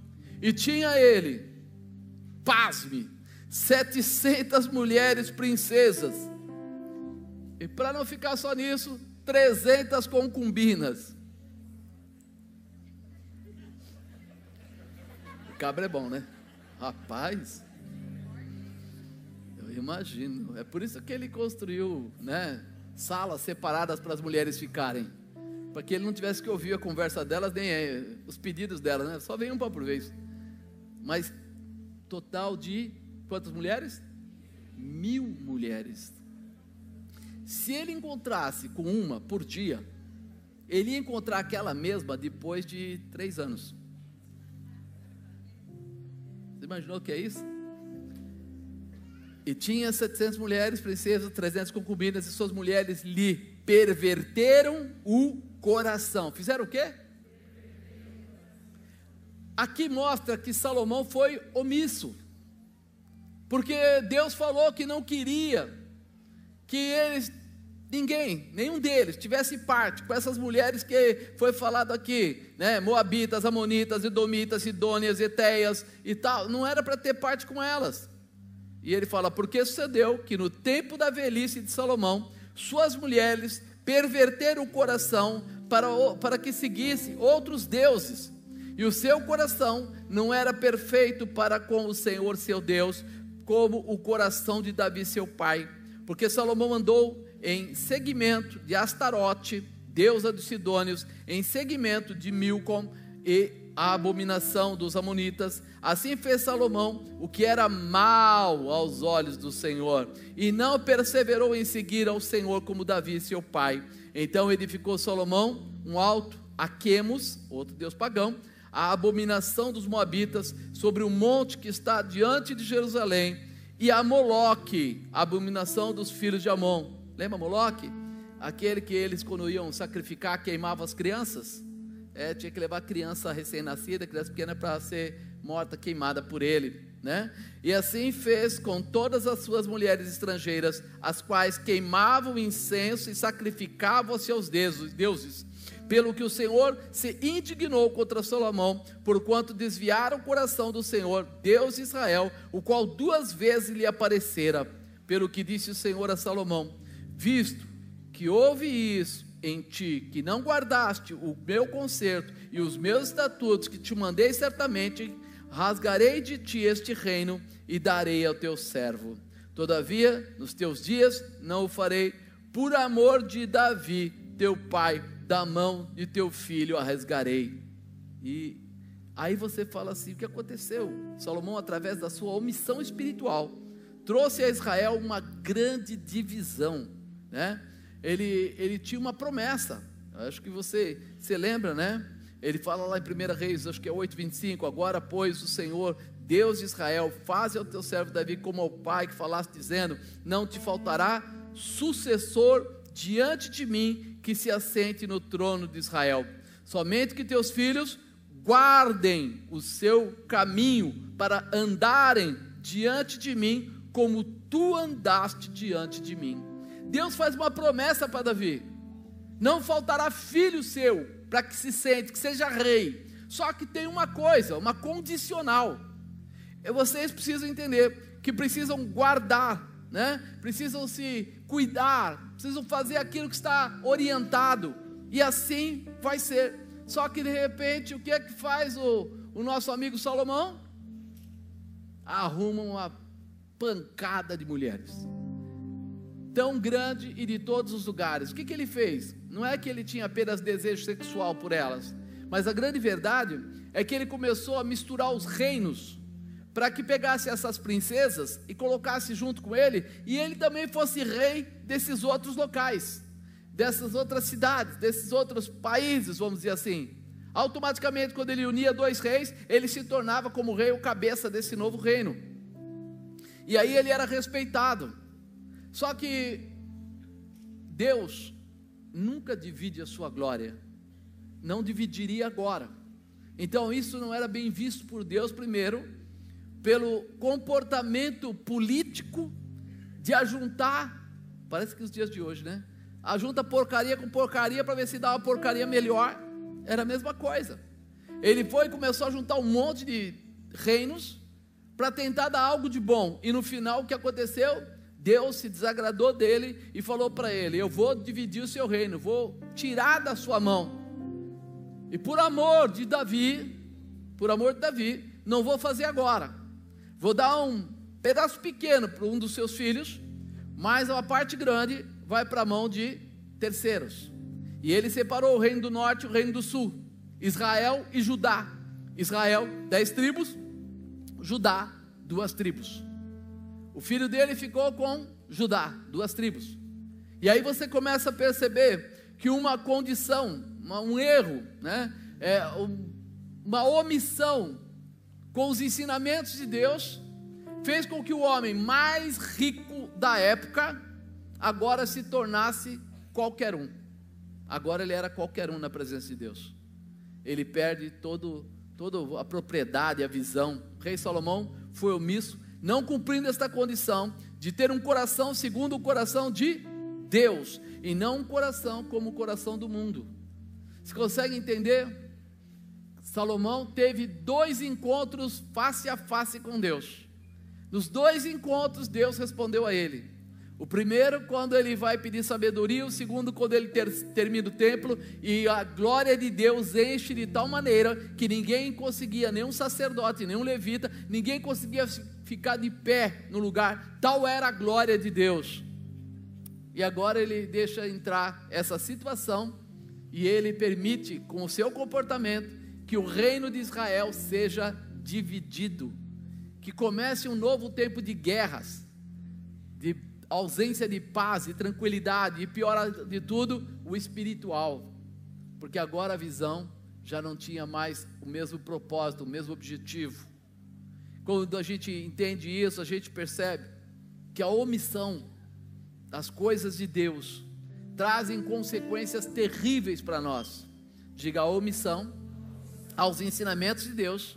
E tinha ele, pasme, 700 mulheres princesas. E para não ficar só nisso, 300 concubinas. O cabra é bom, né? Rapaz, eu imagino. É por isso que ele construiu, né? Salas separadas para as mulheres ficarem. Para que ele não tivesse que ouvir a conversa delas, nem eh, os pedidos delas, né? Só vem um para por vez. Mas total de quantas mulheres? Mil mulheres. Se ele encontrasse com uma por dia, ele ia encontrar aquela mesma depois de três anos. Você imaginou o que é isso? E tinha 700 mulheres, princesas, 300 concubinas, e suas mulheres lhe perverteram o coração. Fizeram o quê? Aqui mostra que Salomão foi omisso, porque Deus falou que não queria que eles, ninguém, nenhum deles, tivesse parte com essas mulheres que foi falado aqui, né? Moabitas, Amonitas, Edomitas, Sidônias, Eteias e tal, não era para ter parte com elas. E ele fala: porque sucedeu que no tempo da velhice de Salomão, suas mulheres perverteram o coração para, para que seguisse outros deuses e o seu coração não era perfeito para com o Senhor seu Deus, como o coração de Davi seu pai, porque Salomão andou em seguimento de Astarote, deusa dos Sidônios, em seguimento de Milcom e a abominação dos amonitas. Assim fez Salomão o que era mal aos olhos do Senhor, e não perseverou em seguir ao Senhor como Davi seu pai. Então edificou Salomão um alto a Quemos, outro deus pagão, a abominação dos Moabitas sobre o monte que está diante de Jerusalém, e a Moloque, a abominação dos filhos de Amon. Lembra Moloque? Aquele que eles, quando iam sacrificar, queimavam as crianças. É, tinha que levar a criança recém-nascida, criança pequena, para ser morta, queimada por ele. Né? E assim fez com todas as suas mulheres estrangeiras, as quais queimavam incenso e sacrificavam aos seus deuses pelo que o Senhor se indignou contra Salomão, porquanto desviaram o coração do Senhor, Deus de Israel, o qual duas vezes lhe aparecera. Pelo que disse o Senhor a Salomão: Visto que houve isso, em ti, que não guardaste o meu conserto e os meus estatutos que te mandei certamente, rasgarei de ti este reino e darei ao teu servo. Todavia, nos teus dias não o farei, por amor de Davi, teu pai, da mão de teu filho a rasgarei. E aí você fala assim: o que aconteceu? Salomão, através da sua omissão espiritual, trouxe a Israel uma grande divisão, né? Ele, ele tinha uma promessa, acho que você se lembra, né? Ele fala lá em 1 Reis, acho que é 8,25: Agora, pois, o Senhor, Deus de Israel, faze ao teu servo Davi como ao pai que falaste, dizendo: Não te faltará sucessor diante de mim que se assente no trono de Israel. Somente que teus filhos guardem o seu caminho para andarem diante de mim como tu andaste diante de mim. Deus faz uma promessa para Davi: não faltará filho seu para que se sente, que seja rei. Só que tem uma coisa, uma condicional. Vocês precisam entender que precisam guardar, né? Precisam se cuidar, precisam fazer aquilo que está orientado. E assim vai ser. Só que de repente, o que é que faz o, o nosso amigo Salomão? Arruma uma pancada de mulheres. Tão grande e de todos os lugares. O que, que ele fez? Não é que ele tinha apenas desejo sexual por elas, mas a grande verdade é que ele começou a misturar os reinos para que pegasse essas princesas e colocasse junto com ele, e ele também fosse rei desses outros locais, dessas outras cidades, desses outros países, vamos dizer assim. Automaticamente, quando ele unia dois reis, ele se tornava como rei o cabeça desse novo reino. E aí ele era respeitado. Só que Deus nunca divide a sua glória, não dividiria agora. Então isso não era bem visto por Deus, primeiro, pelo comportamento político de ajuntar, parece que os dias de hoje, né? Ajunta porcaria com porcaria para ver se dá uma porcaria melhor. Era a mesma coisa. Ele foi e começou a juntar um monte de reinos para tentar dar algo de bom. E no final o que aconteceu? Deus se desagradou dele e falou para ele: Eu vou dividir o seu reino, vou tirar da sua mão. E por amor de Davi, por amor de Davi, não vou fazer agora. Vou dar um pedaço pequeno para um dos seus filhos, mas a parte grande vai para a mão de terceiros. E ele separou o reino do norte e o reino do sul, Israel e Judá. Israel, dez tribos, Judá, duas tribos. O filho dele ficou com Judá, duas tribos. E aí você começa a perceber que uma condição, uma, um erro, né, é, uma omissão com os ensinamentos de Deus, fez com que o homem mais rico da época agora se tornasse qualquer um. Agora ele era qualquer um na presença de Deus. Ele perde todo, toda a propriedade, a visão. O rei Salomão foi omisso não cumprindo esta condição de ter um coração segundo o coração de Deus e não um coração como o coração do mundo. Você consegue entender? Salomão teve dois encontros face a face com Deus. Nos dois encontros, Deus respondeu a ele. O primeiro, quando ele vai pedir sabedoria, o segundo, quando ele ter, termina o templo e a glória de Deus enche de tal maneira que ninguém conseguia, nenhum sacerdote, nenhum levita, ninguém conseguia ficar de pé no lugar, tal era a glória de Deus. E agora ele deixa entrar essa situação e ele permite, com o seu comportamento, que o reino de Israel seja dividido, que comece um novo tempo de guerras, de ausência de paz e tranquilidade, e pior de tudo, o espiritual, porque agora a visão já não tinha mais o mesmo propósito, o mesmo objetivo. Quando a gente entende isso, a gente percebe que a omissão das coisas de Deus trazem consequências terríveis para nós. Diga a omissão aos ensinamentos de Deus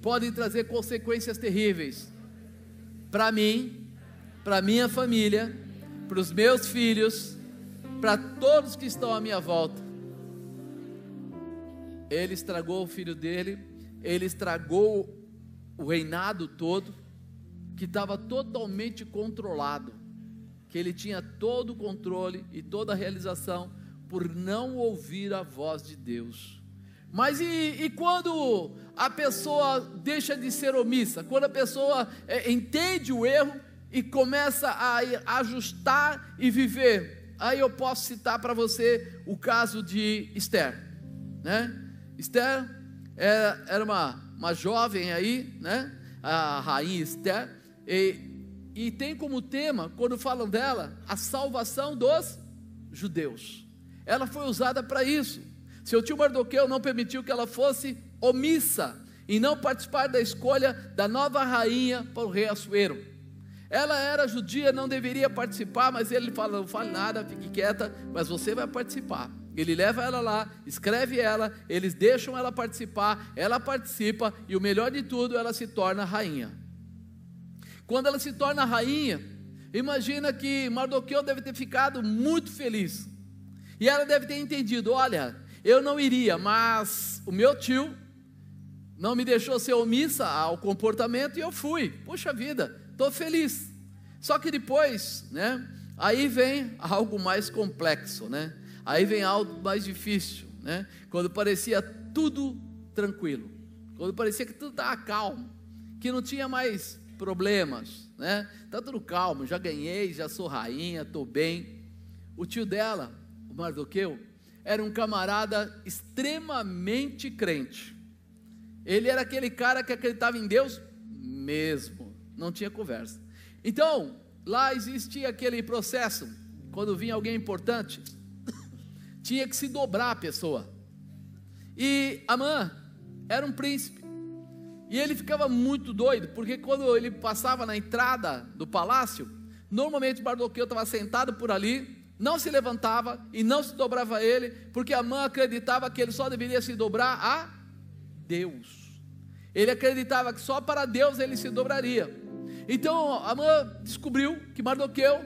podem trazer consequências terríveis para mim, para minha família, para os meus filhos, para todos que estão à minha volta. Ele estragou o filho dele, ele estragou o reinado todo, que estava totalmente controlado, que ele tinha todo o controle e toda a realização por não ouvir a voz de Deus. Mas e, e quando a pessoa deixa de ser omissa? Quando a pessoa é, entende o erro e começa a, ajustar e viver? Aí eu posso citar para você o caso de Esther, né? Esther era, era uma, uma jovem aí, né? A rainha Esther, e, e tem como tema, quando falam dela, a salvação dos judeus. Ela foi usada para isso. Seu tio Mardoqueu não permitiu que ela fosse omissa e não participar da escolha da nova rainha para o rei Assuero. Ela era judia, não deveria participar, mas ele fala: não fale nada, fique quieta, mas você vai participar. Ele leva ela lá, escreve ela, eles deixam ela participar, ela participa e o melhor de tudo, ela se torna rainha. Quando ela se torna rainha, imagina que Mardoqueu deve ter ficado muito feliz. E ela deve ter entendido: olha, eu não iria, mas o meu tio não me deixou ser omissa ao comportamento e eu fui. Puxa vida, estou feliz. Só que depois, né? Aí vem algo mais complexo, né? Aí vem algo mais difícil, né? Quando parecia tudo tranquilo, quando parecia que tudo estava calmo, que não tinha mais problemas, né? Tá tudo calmo, já ganhei, já sou rainha, estou bem. O tio dela, o Mardoqueu, era um camarada extremamente crente. Ele era aquele cara que acreditava em Deus mesmo, não tinha conversa. Então, lá existia aquele processo, quando vinha alguém importante, tinha que se dobrar a pessoa. E Amã era um príncipe. E ele ficava muito doido, porque quando ele passava na entrada do palácio, normalmente Mardoqueu estava sentado por ali, não se levantava e não se dobrava a ele, porque Amã acreditava que ele só deveria se dobrar a Deus. Ele acreditava que só para Deus ele se dobraria. Então Amã descobriu que Mardoqueu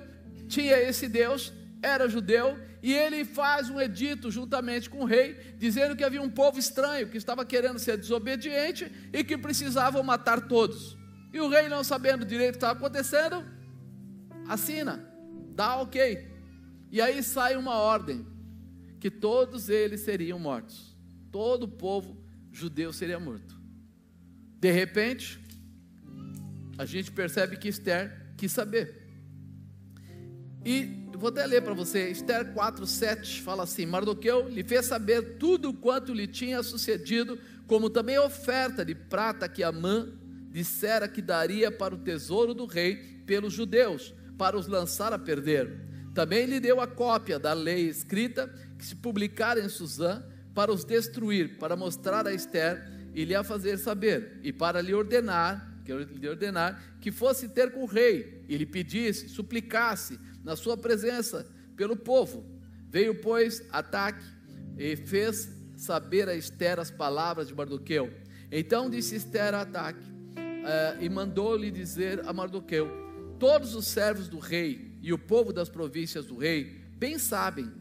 tinha esse Deus, era judeu, e ele faz um edito juntamente com o rei, dizendo que havia um povo estranho que estava querendo ser desobediente e que precisavam matar todos. E o rei, não sabendo direito o que estava acontecendo, assina, dá ok. E aí sai uma ordem que todos eles seriam mortos. Todo o povo judeu seria morto. De repente, a gente percebe que Esther quis saber. E vou até ler para você, Esther 4:7 fala assim: Mardoqueu lhe fez saber tudo quanto lhe tinha sucedido, como também a oferta de prata que Amã dissera que daria para o tesouro do rei pelos judeus, para os lançar a perder. Também lhe deu a cópia da lei escrita que se publicara em Suzã para os destruir, para mostrar a Esther e lhe a fazer saber, e para lhe ordenar, que lhe ordenar que fosse ter com o rei, e lhe pedisse, suplicasse na sua presença pelo povo. Veio, pois, ataque e fez saber a Esther as palavras de Mardoqueu. Então disse Esther a ataque uh, e mandou-lhe dizer a Mardoqueu: Todos os servos do rei e o povo das províncias do rei bem sabem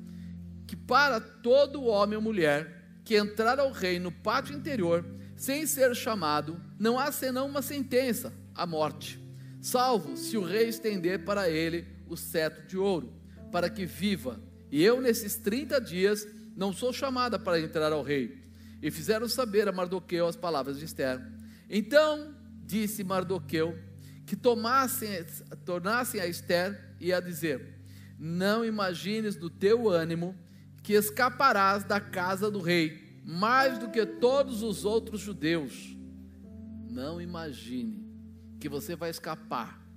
que para todo homem ou mulher que entrar ao rei no pátio interior sem ser chamado, não há senão uma sentença, a morte, salvo se o rei estender para ele o cetro de ouro, para que viva. E eu, nesses 30 dias, não sou chamada para entrar ao rei. E fizeram saber a Mardoqueu as palavras de Esther. Então disse Mardoqueu que tomassem, tornassem a Esther e a dizer: Não imagines do teu ânimo que escaparás da casa do rei, mais do que todos os outros judeus. Não imagine que você vai escapar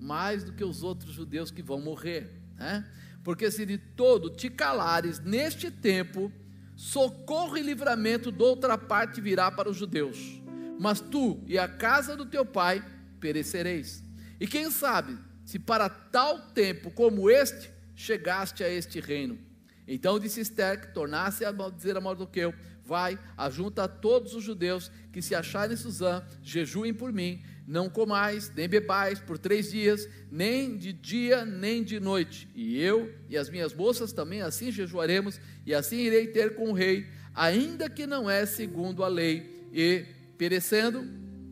mais do que os outros judeus que vão morrer, né? Porque se de todo te calares neste tempo, socorro e livramento de outra parte virá para os judeus. Mas tu e a casa do teu pai perecereis. E quem sabe se para tal tempo como este chegaste a este reino. Então disse Esther que tornasse a dizer a Mardoqueu: Vai, ajunta a todos os judeus que se acharem em Suzã, jejuem por mim, não comais, nem bebais por três dias, nem de dia, nem de noite. E eu e as minhas moças também assim jejuaremos, e assim irei ter com o rei, ainda que não é segundo a lei, e perecendo,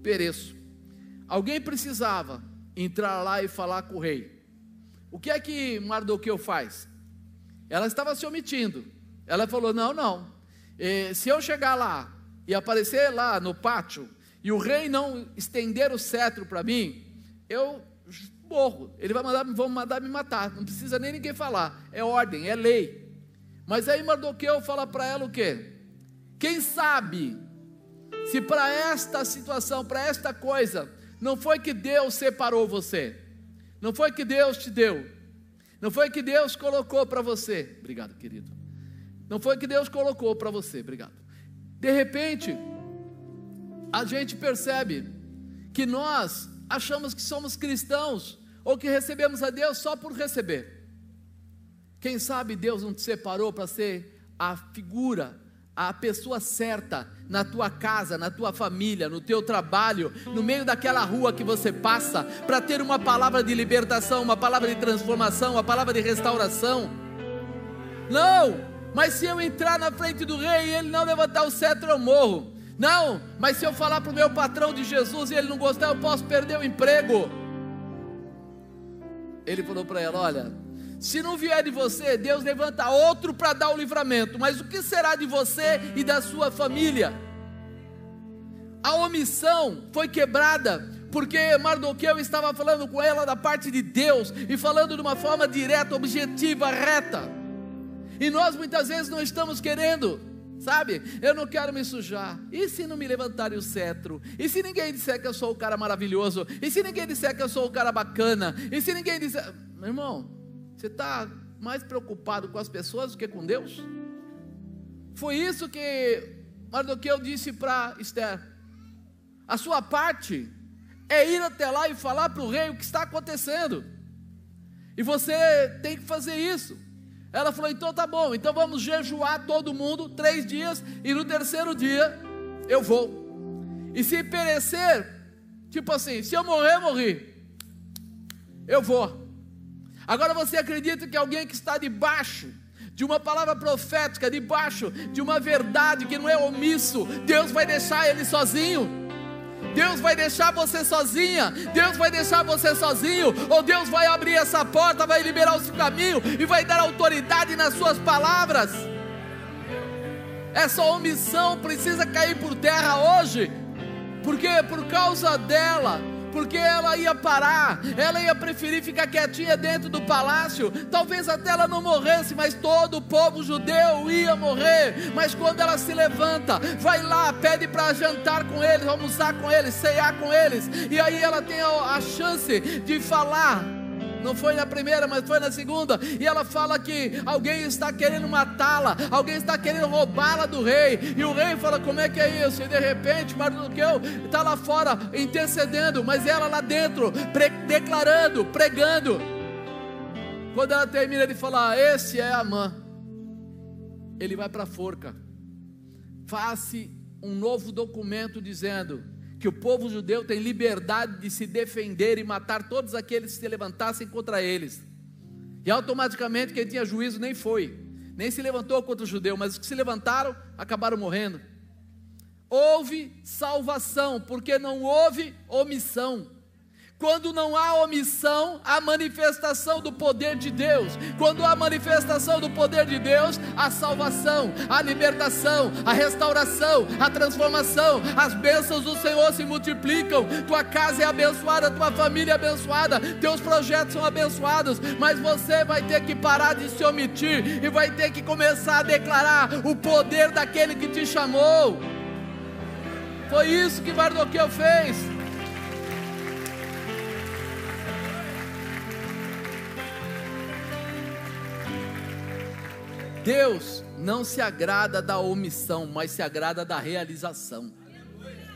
pereço. Alguém precisava entrar lá e falar com o rei. O que é que Mardoqueu faz? Ela estava se omitindo. Ela falou: Não, não. Eh, se eu chegar lá e aparecer lá no pátio e o rei não estender o cetro para mim, eu morro. Ele vai mandar, vão mandar me matar. Não precisa nem ninguém falar. É ordem, é lei. Mas aí Mardoqueu fala para ela o quê? Quem sabe se para esta situação, para esta coisa, não foi que Deus separou você, não foi que Deus te deu, não foi que Deus colocou para você. Obrigado, querido. Não foi que Deus colocou para você. Obrigado. De repente, a gente percebe que nós achamos que somos cristãos ou que recebemos a Deus só por receber. Quem sabe Deus não te separou para ser a figura, a pessoa certa na tua casa, na tua família, no teu trabalho, no meio daquela rua que você passa, para ter uma palavra de libertação, uma palavra de transformação, uma palavra de restauração. Não, mas se eu entrar na frente do rei e ele não levantar o cetro, eu morro. Não, mas se eu falar para o meu patrão de Jesus e ele não gostar, eu posso perder o emprego. Ele falou para ela: Olha, se não vier de você, Deus levanta outro para dar o livramento, mas o que será de você e da sua família? A omissão foi quebrada porque Mardoqueu estava falando com ela da parte de Deus e falando de uma forma direta, objetiva, reta. E nós muitas vezes não estamos querendo, sabe? Eu não quero me sujar. E se não me levantarem o cetro? E se ninguém disser que eu sou o cara maravilhoso? E se ninguém disser que eu sou o cara bacana? E se ninguém disser. Meu irmão, você está mais preocupado com as pessoas do que com Deus? Foi isso que Mardoqueu disse para Esther. A sua parte é ir até lá e falar para o rei o que está acontecendo. E você tem que fazer isso. Ela falou: então tá bom, então vamos jejuar todo mundo três dias, e no terceiro dia eu vou. E se perecer, tipo assim, se eu morrer, morri. Eu vou. Agora você acredita que alguém que está debaixo de uma palavra profética, debaixo de uma verdade que não é omisso, Deus vai deixar ele sozinho? Deus vai deixar você sozinha, Deus vai deixar você sozinho, ou Deus vai abrir essa porta, vai liberar o seu caminho e vai dar autoridade nas suas palavras. Essa omissão precisa cair por terra hoje, porque por causa dela, porque ela ia parar, ela ia preferir ficar quietinha dentro do palácio. Talvez até ela não morresse, mas todo o povo judeu ia morrer. Mas quando ela se levanta, vai lá, pede para jantar com eles, almoçar com eles, ceiar com eles, e aí ela tem a, a chance de falar não foi na primeira, mas foi na segunda. E ela fala que alguém está querendo matá-la, alguém está querendo roubá-la do rei. E o rei fala: Como é que é isso? E de repente, Mardoqueu está lá fora intercedendo, mas ela lá dentro, declarando, pregando. Quando ela termina de falar: Esse é Amã, ele vai para a forca. Faça um novo documento dizendo que o povo judeu tem liberdade de se defender e matar todos aqueles que se levantassem contra eles. E automaticamente quem tinha juízo nem foi, nem se levantou contra o judeu, mas os que se levantaram acabaram morrendo. Houve salvação, porque não houve omissão. Quando não há omissão, há manifestação do poder de Deus. Quando há manifestação do poder de Deus, há salvação, a libertação, a restauração, a transformação. As bênçãos do Senhor se multiplicam. Tua casa é abençoada, tua família é abençoada, teus projetos são abençoados. Mas você vai ter que parar de se omitir e vai ter que começar a declarar o poder daquele que te chamou. Foi isso que Mardoqueu fez. Deus não se agrada da omissão, mas se agrada da realização.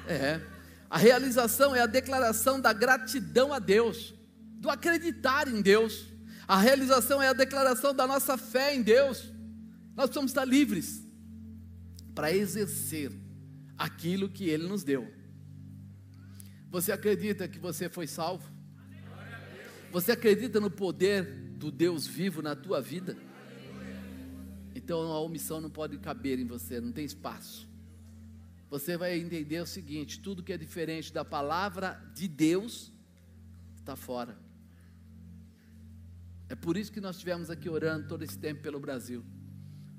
É. A realização é a declaração da gratidão a Deus, do acreditar em Deus. A realização é a declaração da nossa fé em Deus. Nós precisamos estar livres para exercer aquilo que Ele nos deu. Você acredita que você foi salvo? Você acredita no poder do Deus vivo na tua vida? Então a omissão não pode caber em você, não tem espaço. Você vai entender o seguinte: tudo que é diferente da palavra de Deus está fora. É por isso que nós estivemos aqui orando todo esse tempo pelo Brasil.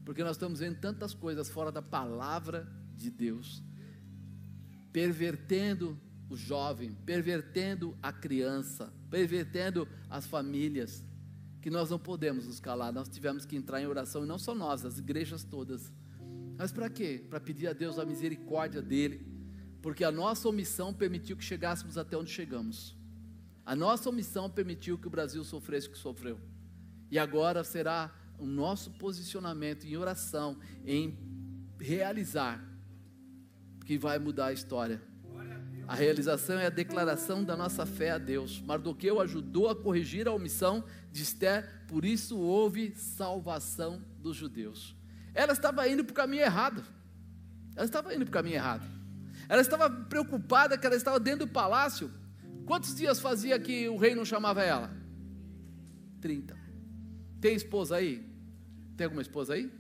Porque nós estamos vendo tantas coisas fora da palavra de Deus, pervertendo o jovem, pervertendo a criança, pervertendo as famílias, que nós não podemos nos calar, nós tivemos que entrar em oração, e não só nós, as igrejas todas. Mas para quê? Para pedir a Deus a misericórdia dele, porque a nossa omissão permitiu que chegássemos até onde chegamos. A nossa omissão permitiu que o Brasil sofresse o que sofreu. E agora será o nosso posicionamento em oração, em realizar, que vai mudar a história. A realização é a declaração da nossa fé a Deus. Mardoqueu ajudou a corrigir a omissão de Esther, por isso houve salvação dos judeus. Ela estava indo para o caminho errado. Ela estava indo para o caminho errado. Ela estava preocupada que ela estava dentro do palácio. Quantos dias fazia que o rei não chamava ela? 30. Tem esposa aí? Tem alguma esposa aí?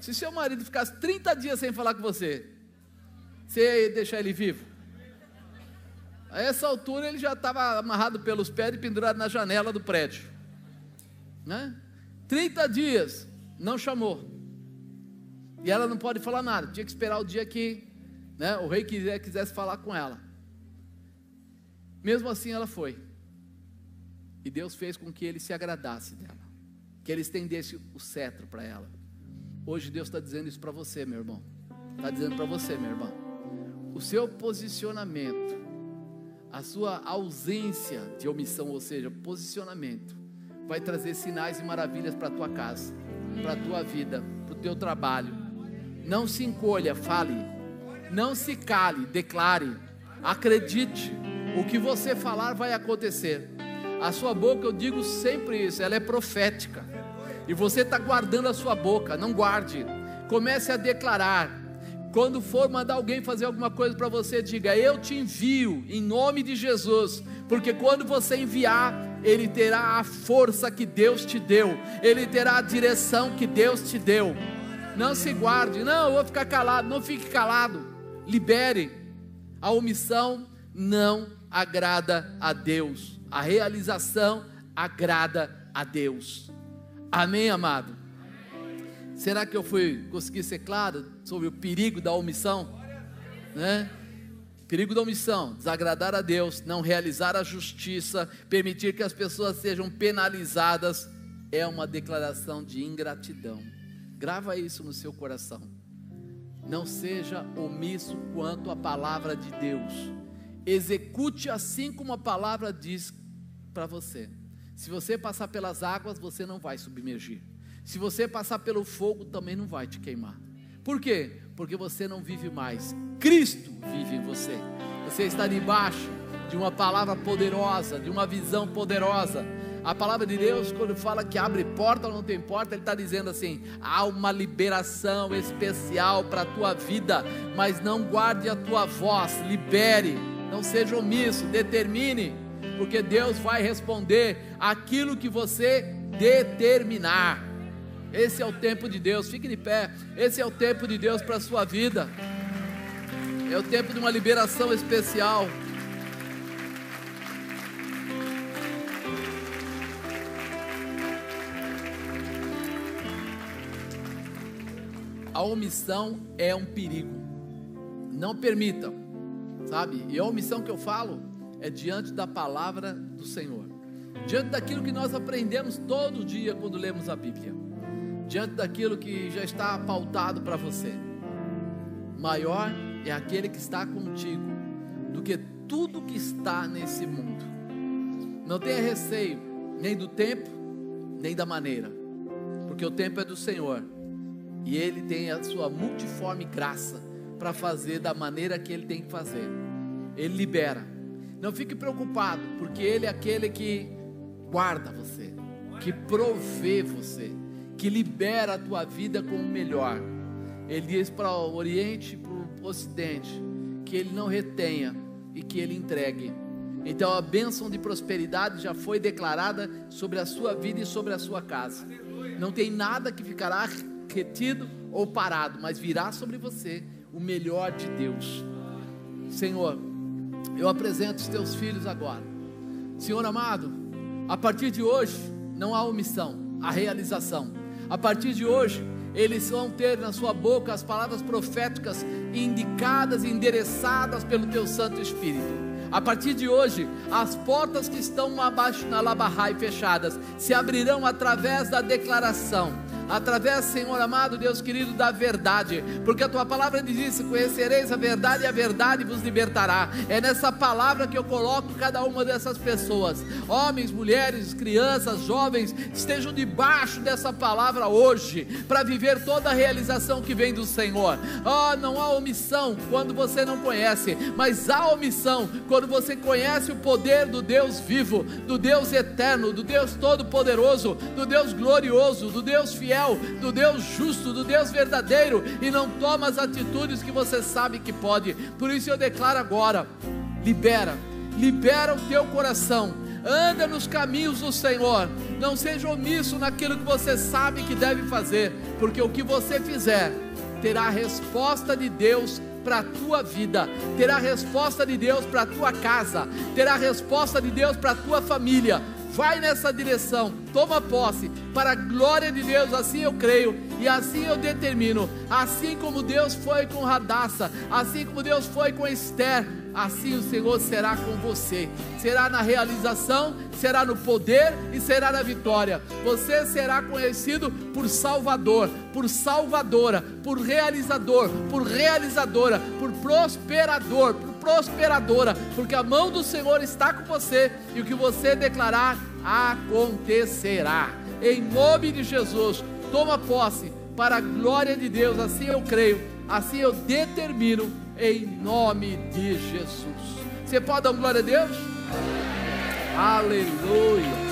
Se seu marido ficasse 30 dias sem falar com você, você ia deixar ele vivo? A essa altura ele já estava amarrado pelos pés e pendurado na janela do prédio. Né? 30 dias, não chamou. E ela não pode falar nada, tinha que esperar o dia que né, o rei quisesse falar com ela. Mesmo assim ela foi. E Deus fez com que ele se agradasse dela, que ele estendesse o cetro para ela. Hoje Deus está dizendo isso para você, meu irmão. Está dizendo para você, meu irmão. O seu posicionamento, a sua ausência de omissão, ou seja, posicionamento, vai trazer sinais e maravilhas para a tua casa, para a tua vida, para o teu trabalho. Não se encolha, fale. Não se cale, declare. Acredite. O que você falar vai acontecer. A sua boca, eu digo sempre isso, ela é profética. E você está guardando a sua boca, não guarde. Comece a declarar. Quando for mandar alguém fazer alguma coisa para você, diga: Eu te envio em nome de Jesus, porque quando você enviar, ele terá a força que Deus te deu, ele terá a direção que Deus te deu. Não se guarde, não, eu vou ficar calado, não fique calado, libere. A omissão não agrada a Deus, a realização agrada a Deus. Amém, amado? Será que eu fui conseguir ser claro sobre o perigo da omissão? Né? Perigo da omissão, desagradar a Deus, não realizar a justiça, permitir que as pessoas sejam penalizadas, é uma declaração de ingratidão. Grava isso no seu coração. Não seja omisso quanto à palavra de Deus. Execute assim como a palavra diz para você. Se você passar pelas águas, você não vai submergir. Se você passar pelo fogo, também não vai te queimar. Por quê? Porque você não vive mais. Cristo vive em você. Você está debaixo de uma palavra poderosa, de uma visão poderosa. A palavra de Deus, quando fala que abre porta ou não tem porta, Ele está dizendo assim: há uma liberação especial para a tua vida, mas não guarde a tua voz, libere, não seja omisso, determine, porque Deus vai responder aquilo que você determinar. Esse é o tempo de Deus. Fique de pé. Esse é o tempo de Deus para a sua vida. É o tempo de uma liberação especial. A omissão é um perigo. Não permitam, sabe? E a omissão que eu falo é diante da palavra do Senhor, diante daquilo que nós aprendemos todo dia quando lemos a Bíblia diante daquilo que já está pautado para você. Maior é aquele que está contigo do que tudo que está nesse mundo. Não tenha receio nem do tempo, nem da maneira, porque o tempo é do Senhor e Ele tem a sua multiforme graça para fazer da maneira que Ele tem que fazer. Ele libera. Não fique preocupado, porque Ele é aquele que guarda você, que provê você que libera a tua vida com o melhor. Ele diz para o Oriente e para o Ocidente que ele não retenha e que ele entregue. Então a bênção de prosperidade já foi declarada sobre a sua vida e sobre a sua casa. Não tem nada que ficará retido ou parado, mas virá sobre você o melhor de Deus. Senhor, eu apresento os teus filhos agora. Senhor amado, a partir de hoje, não a omissão, a realização. A partir de hoje, eles vão ter na sua boca as palavras proféticas indicadas e endereçadas pelo teu Santo Espírito. A partir de hoje, as portas que estão abaixo na Labahai fechadas se abrirão através da declaração através, Senhor amado, Deus querido, da verdade, porque a tua palavra diz isso: conhecereis a verdade e a verdade vos libertará. É nessa palavra que eu coloco cada uma dessas pessoas, homens, mulheres, crianças, jovens, estejam debaixo dessa palavra hoje, para viver toda a realização que vem do Senhor. Oh, não há omissão quando você não conhece, mas há omissão quando você conhece o poder do Deus vivo, do Deus eterno, do Deus todo-poderoso, do Deus glorioso, do Deus fiel fiel, do Deus justo, do Deus verdadeiro e não toma as atitudes que você sabe que pode. Por isso eu declaro agora: libera, libera o teu coração. Anda nos caminhos do Senhor, não seja omisso naquilo que você sabe que deve fazer, porque o que você fizer terá a resposta de Deus para a tua vida, terá a resposta de Deus para a tua casa, terá a resposta de Deus para a tua família, vai nessa direção, toma posse, para a glória de Deus, assim eu creio e assim eu determino. Assim como Deus foi com Radassa, assim como Deus foi com Esther, assim o Senhor será com você. Será na realização, será no poder e será na vitória. Você será conhecido por Salvador, por Salvadora, por realizador, por realizadora, por prosperador, prosperadora, porque a mão do Senhor está com você e o que você declarar acontecerá. Em nome de Jesus, toma posse para a glória de Deus, assim eu creio, assim eu determino, em nome de Jesus. Você pode dar glória a Deus? Aleluia!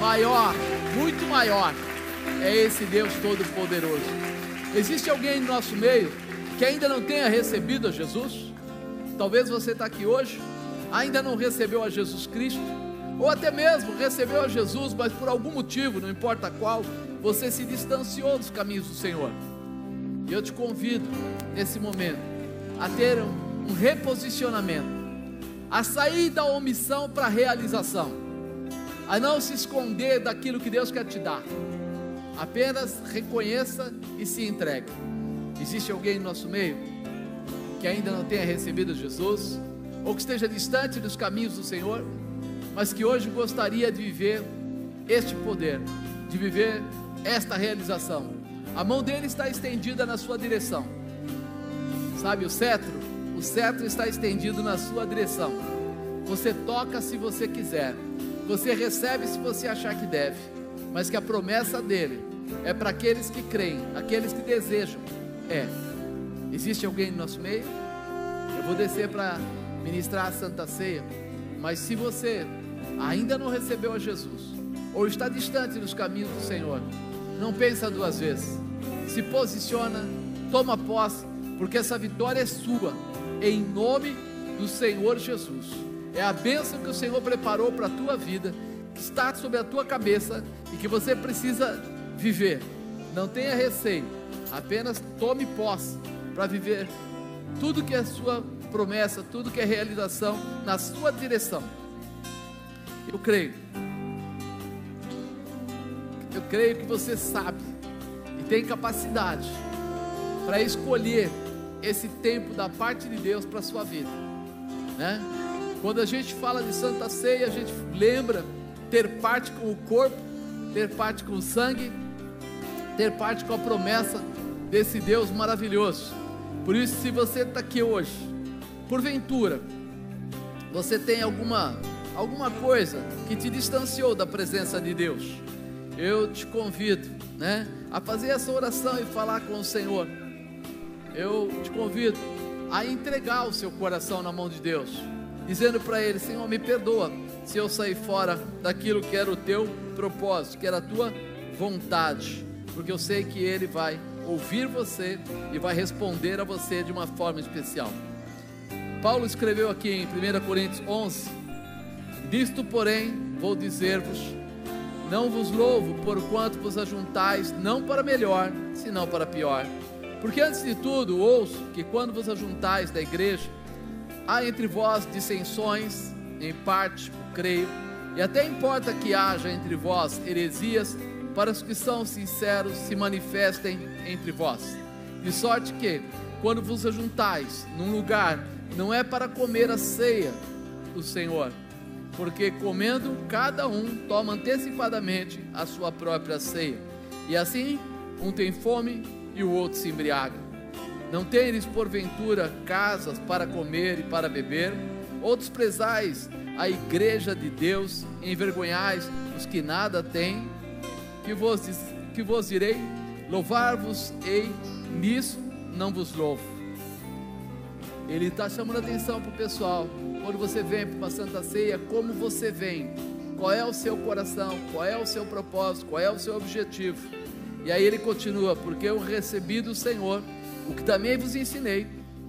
Maior, muito maior, é esse Deus Todo-Poderoso. Existe alguém no nosso meio que ainda não tenha recebido a Jesus? Talvez você está aqui hoje, ainda não recebeu a Jesus Cristo, ou até mesmo recebeu a Jesus, mas por algum motivo, não importa qual, você se distanciou dos caminhos do Senhor. E eu te convido, nesse momento, a ter um, um reposicionamento, a sair da omissão para a realização, a não se esconder daquilo que Deus quer te dar. Apenas reconheça e se entregue. Existe alguém no nosso meio? Que ainda não tenha recebido Jesus, ou que esteja distante dos caminhos do Senhor, mas que hoje gostaria de viver este poder, de viver esta realização. A mão dele está estendida na sua direção. Sabe o cetro? O cetro está estendido na sua direção. Você toca se você quiser. Você recebe se você achar que deve. Mas que a promessa dele é para aqueles que creem, aqueles que desejam. É Existe alguém no nosso meio? Eu vou descer para ministrar a Santa Ceia, mas se você ainda não recebeu a Jesus, ou está distante dos caminhos do Senhor, não pensa duas vezes. Se posiciona, toma posse, porque essa vitória é sua, em nome do Senhor Jesus. É a bênção que o Senhor preparou para a tua vida, que está sobre a tua cabeça e que você precisa viver. Não tenha receio, apenas tome posse para viver tudo que é sua promessa, tudo que é realização na sua direção. Eu creio. Eu creio que você sabe e tem capacidade para escolher esse tempo da parte de Deus para a sua vida, né? Quando a gente fala de Santa Ceia, a gente lembra ter parte com o corpo, ter parte com o sangue, ter parte com a promessa desse Deus maravilhoso. Por isso, se você está aqui hoje, porventura, você tem alguma, alguma coisa que te distanciou da presença de Deus, eu te convido, né, a fazer essa oração e falar com o Senhor. Eu te convido a entregar o seu coração na mão de Deus, dizendo para Ele: Senhor, me perdoa se eu sair fora daquilo que era o teu propósito, que era a tua vontade, porque eu sei que Ele vai ouvir você e vai responder a você de uma forma especial. Paulo escreveu aqui em 1 Coríntios 11: Disto, porém, vou dizer-vos: Não vos louvo por quanto vos ajuntais, não para melhor, senão para pior. Porque antes de tudo, ouço que quando vos ajuntais da igreja, há entre vós dissensões, em parte, creio, E até importa que haja entre vós heresias, para os que são sinceros se manifestem entre vós. De sorte que, quando vos ajuntais num lugar, não é para comer a ceia do Senhor, porque comendo, cada um toma antecipadamente a sua própria ceia. E assim, um tem fome e o outro se embriaga. Não tendes, porventura, casas para comer e para beber? Ou desprezais a igreja de Deus, envergonhais os que nada têm? Que vos, que vos direi? Louvar-vos-ei, nisso não vos louvo. Ele está chamando atenção para o pessoal. Quando você vem para uma santa ceia, como você vem? Qual é o seu coração? Qual é o seu propósito? Qual é o seu objetivo? E aí ele continua: Porque eu recebi do Senhor o que também vos ensinei,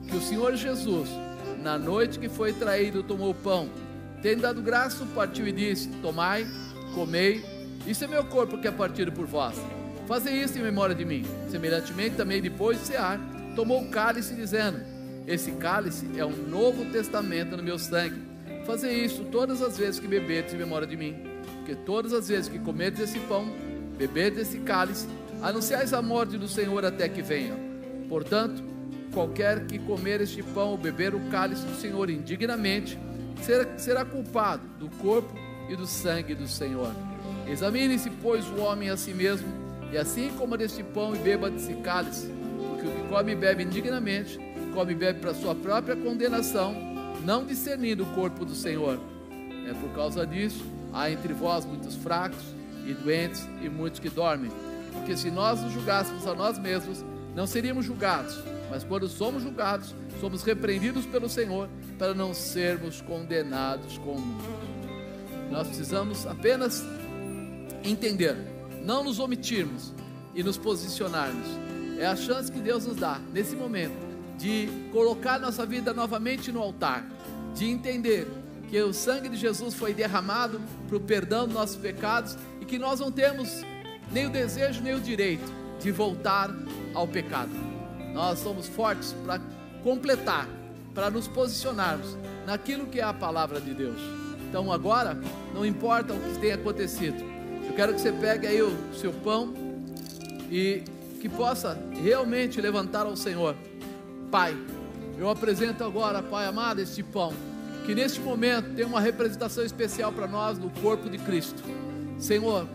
que o Senhor Jesus, na noite que foi traído, tomou o pão, tendo dado graça, partiu e disse: Tomai, comei, isso é meu corpo que é partido por vós. Fazei isso em memória de mim. Semelhantemente, também depois de cear, tomou o cálice, dizendo: esse cálice é um novo testamento no meu sangue. Fazer isso todas as vezes que bebedes em memória de mim. Porque todas as vezes que comedes esse pão, bebedes esse cálice, anunciais a morte do Senhor até que venha. Portanto, qualquer que comer este pão ou beber o cálice do Senhor indignamente, será, será culpado do corpo e do sangue do Senhor. Examine-se, pois, o homem a si mesmo, e assim coma deste pão e beba desse cálice, porque o que come e bebe indignamente, come e bebe para sua própria condenação, não discernindo o corpo do Senhor. É por causa disso, há entre vós muitos fracos e doentes e muitos que dormem. Porque se nós nos julgássemos a nós mesmos, não seríamos julgados. Mas quando somos julgados, somos repreendidos pelo Senhor para não sermos condenados com o mundo. Nós precisamos apenas entender, não nos omitirmos e nos posicionarmos. É a chance que Deus nos dá nesse momento de colocar nossa vida novamente no altar, de entender que o sangue de Jesus foi derramado para o perdão dos nossos pecados e que nós não temos nem o desejo nem o direito de voltar ao pecado. Nós somos fortes para completar, para nos posicionarmos naquilo que é a palavra de Deus. Então agora, não importa o que tenha acontecido, eu quero que você pegue aí o seu pão e que possa realmente levantar ao Senhor Pai, eu apresento agora, Pai amado, este pão, que neste momento tem uma representação especial para nós no corpo de Cristo. Senhor,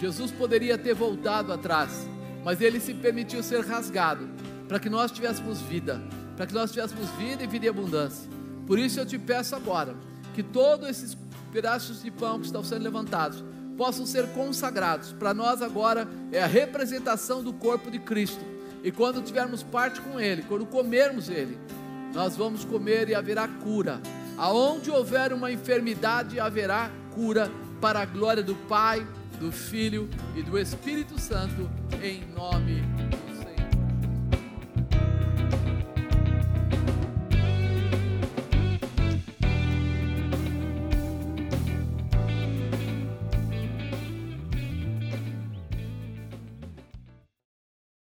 Jesus poderia ter voltado atrás, mas ele se permitiu ser rasgado para que nós tivéssemos vida, para que nós tivéssemos vida e vida em abundância. Por isso eu te peço agora que todos esses pedaços de pão que estão sendo levantados possam ser consagrados. Para nós agora é a representação do corpo de Cristo e quando tivermos parte com Ele, quando comermos Ele, nós vamos comer e haverá cura. Aonde houver uma enfermidade, haverá cura para a glória do Pai, do Filho e do Espírito Santo, em nome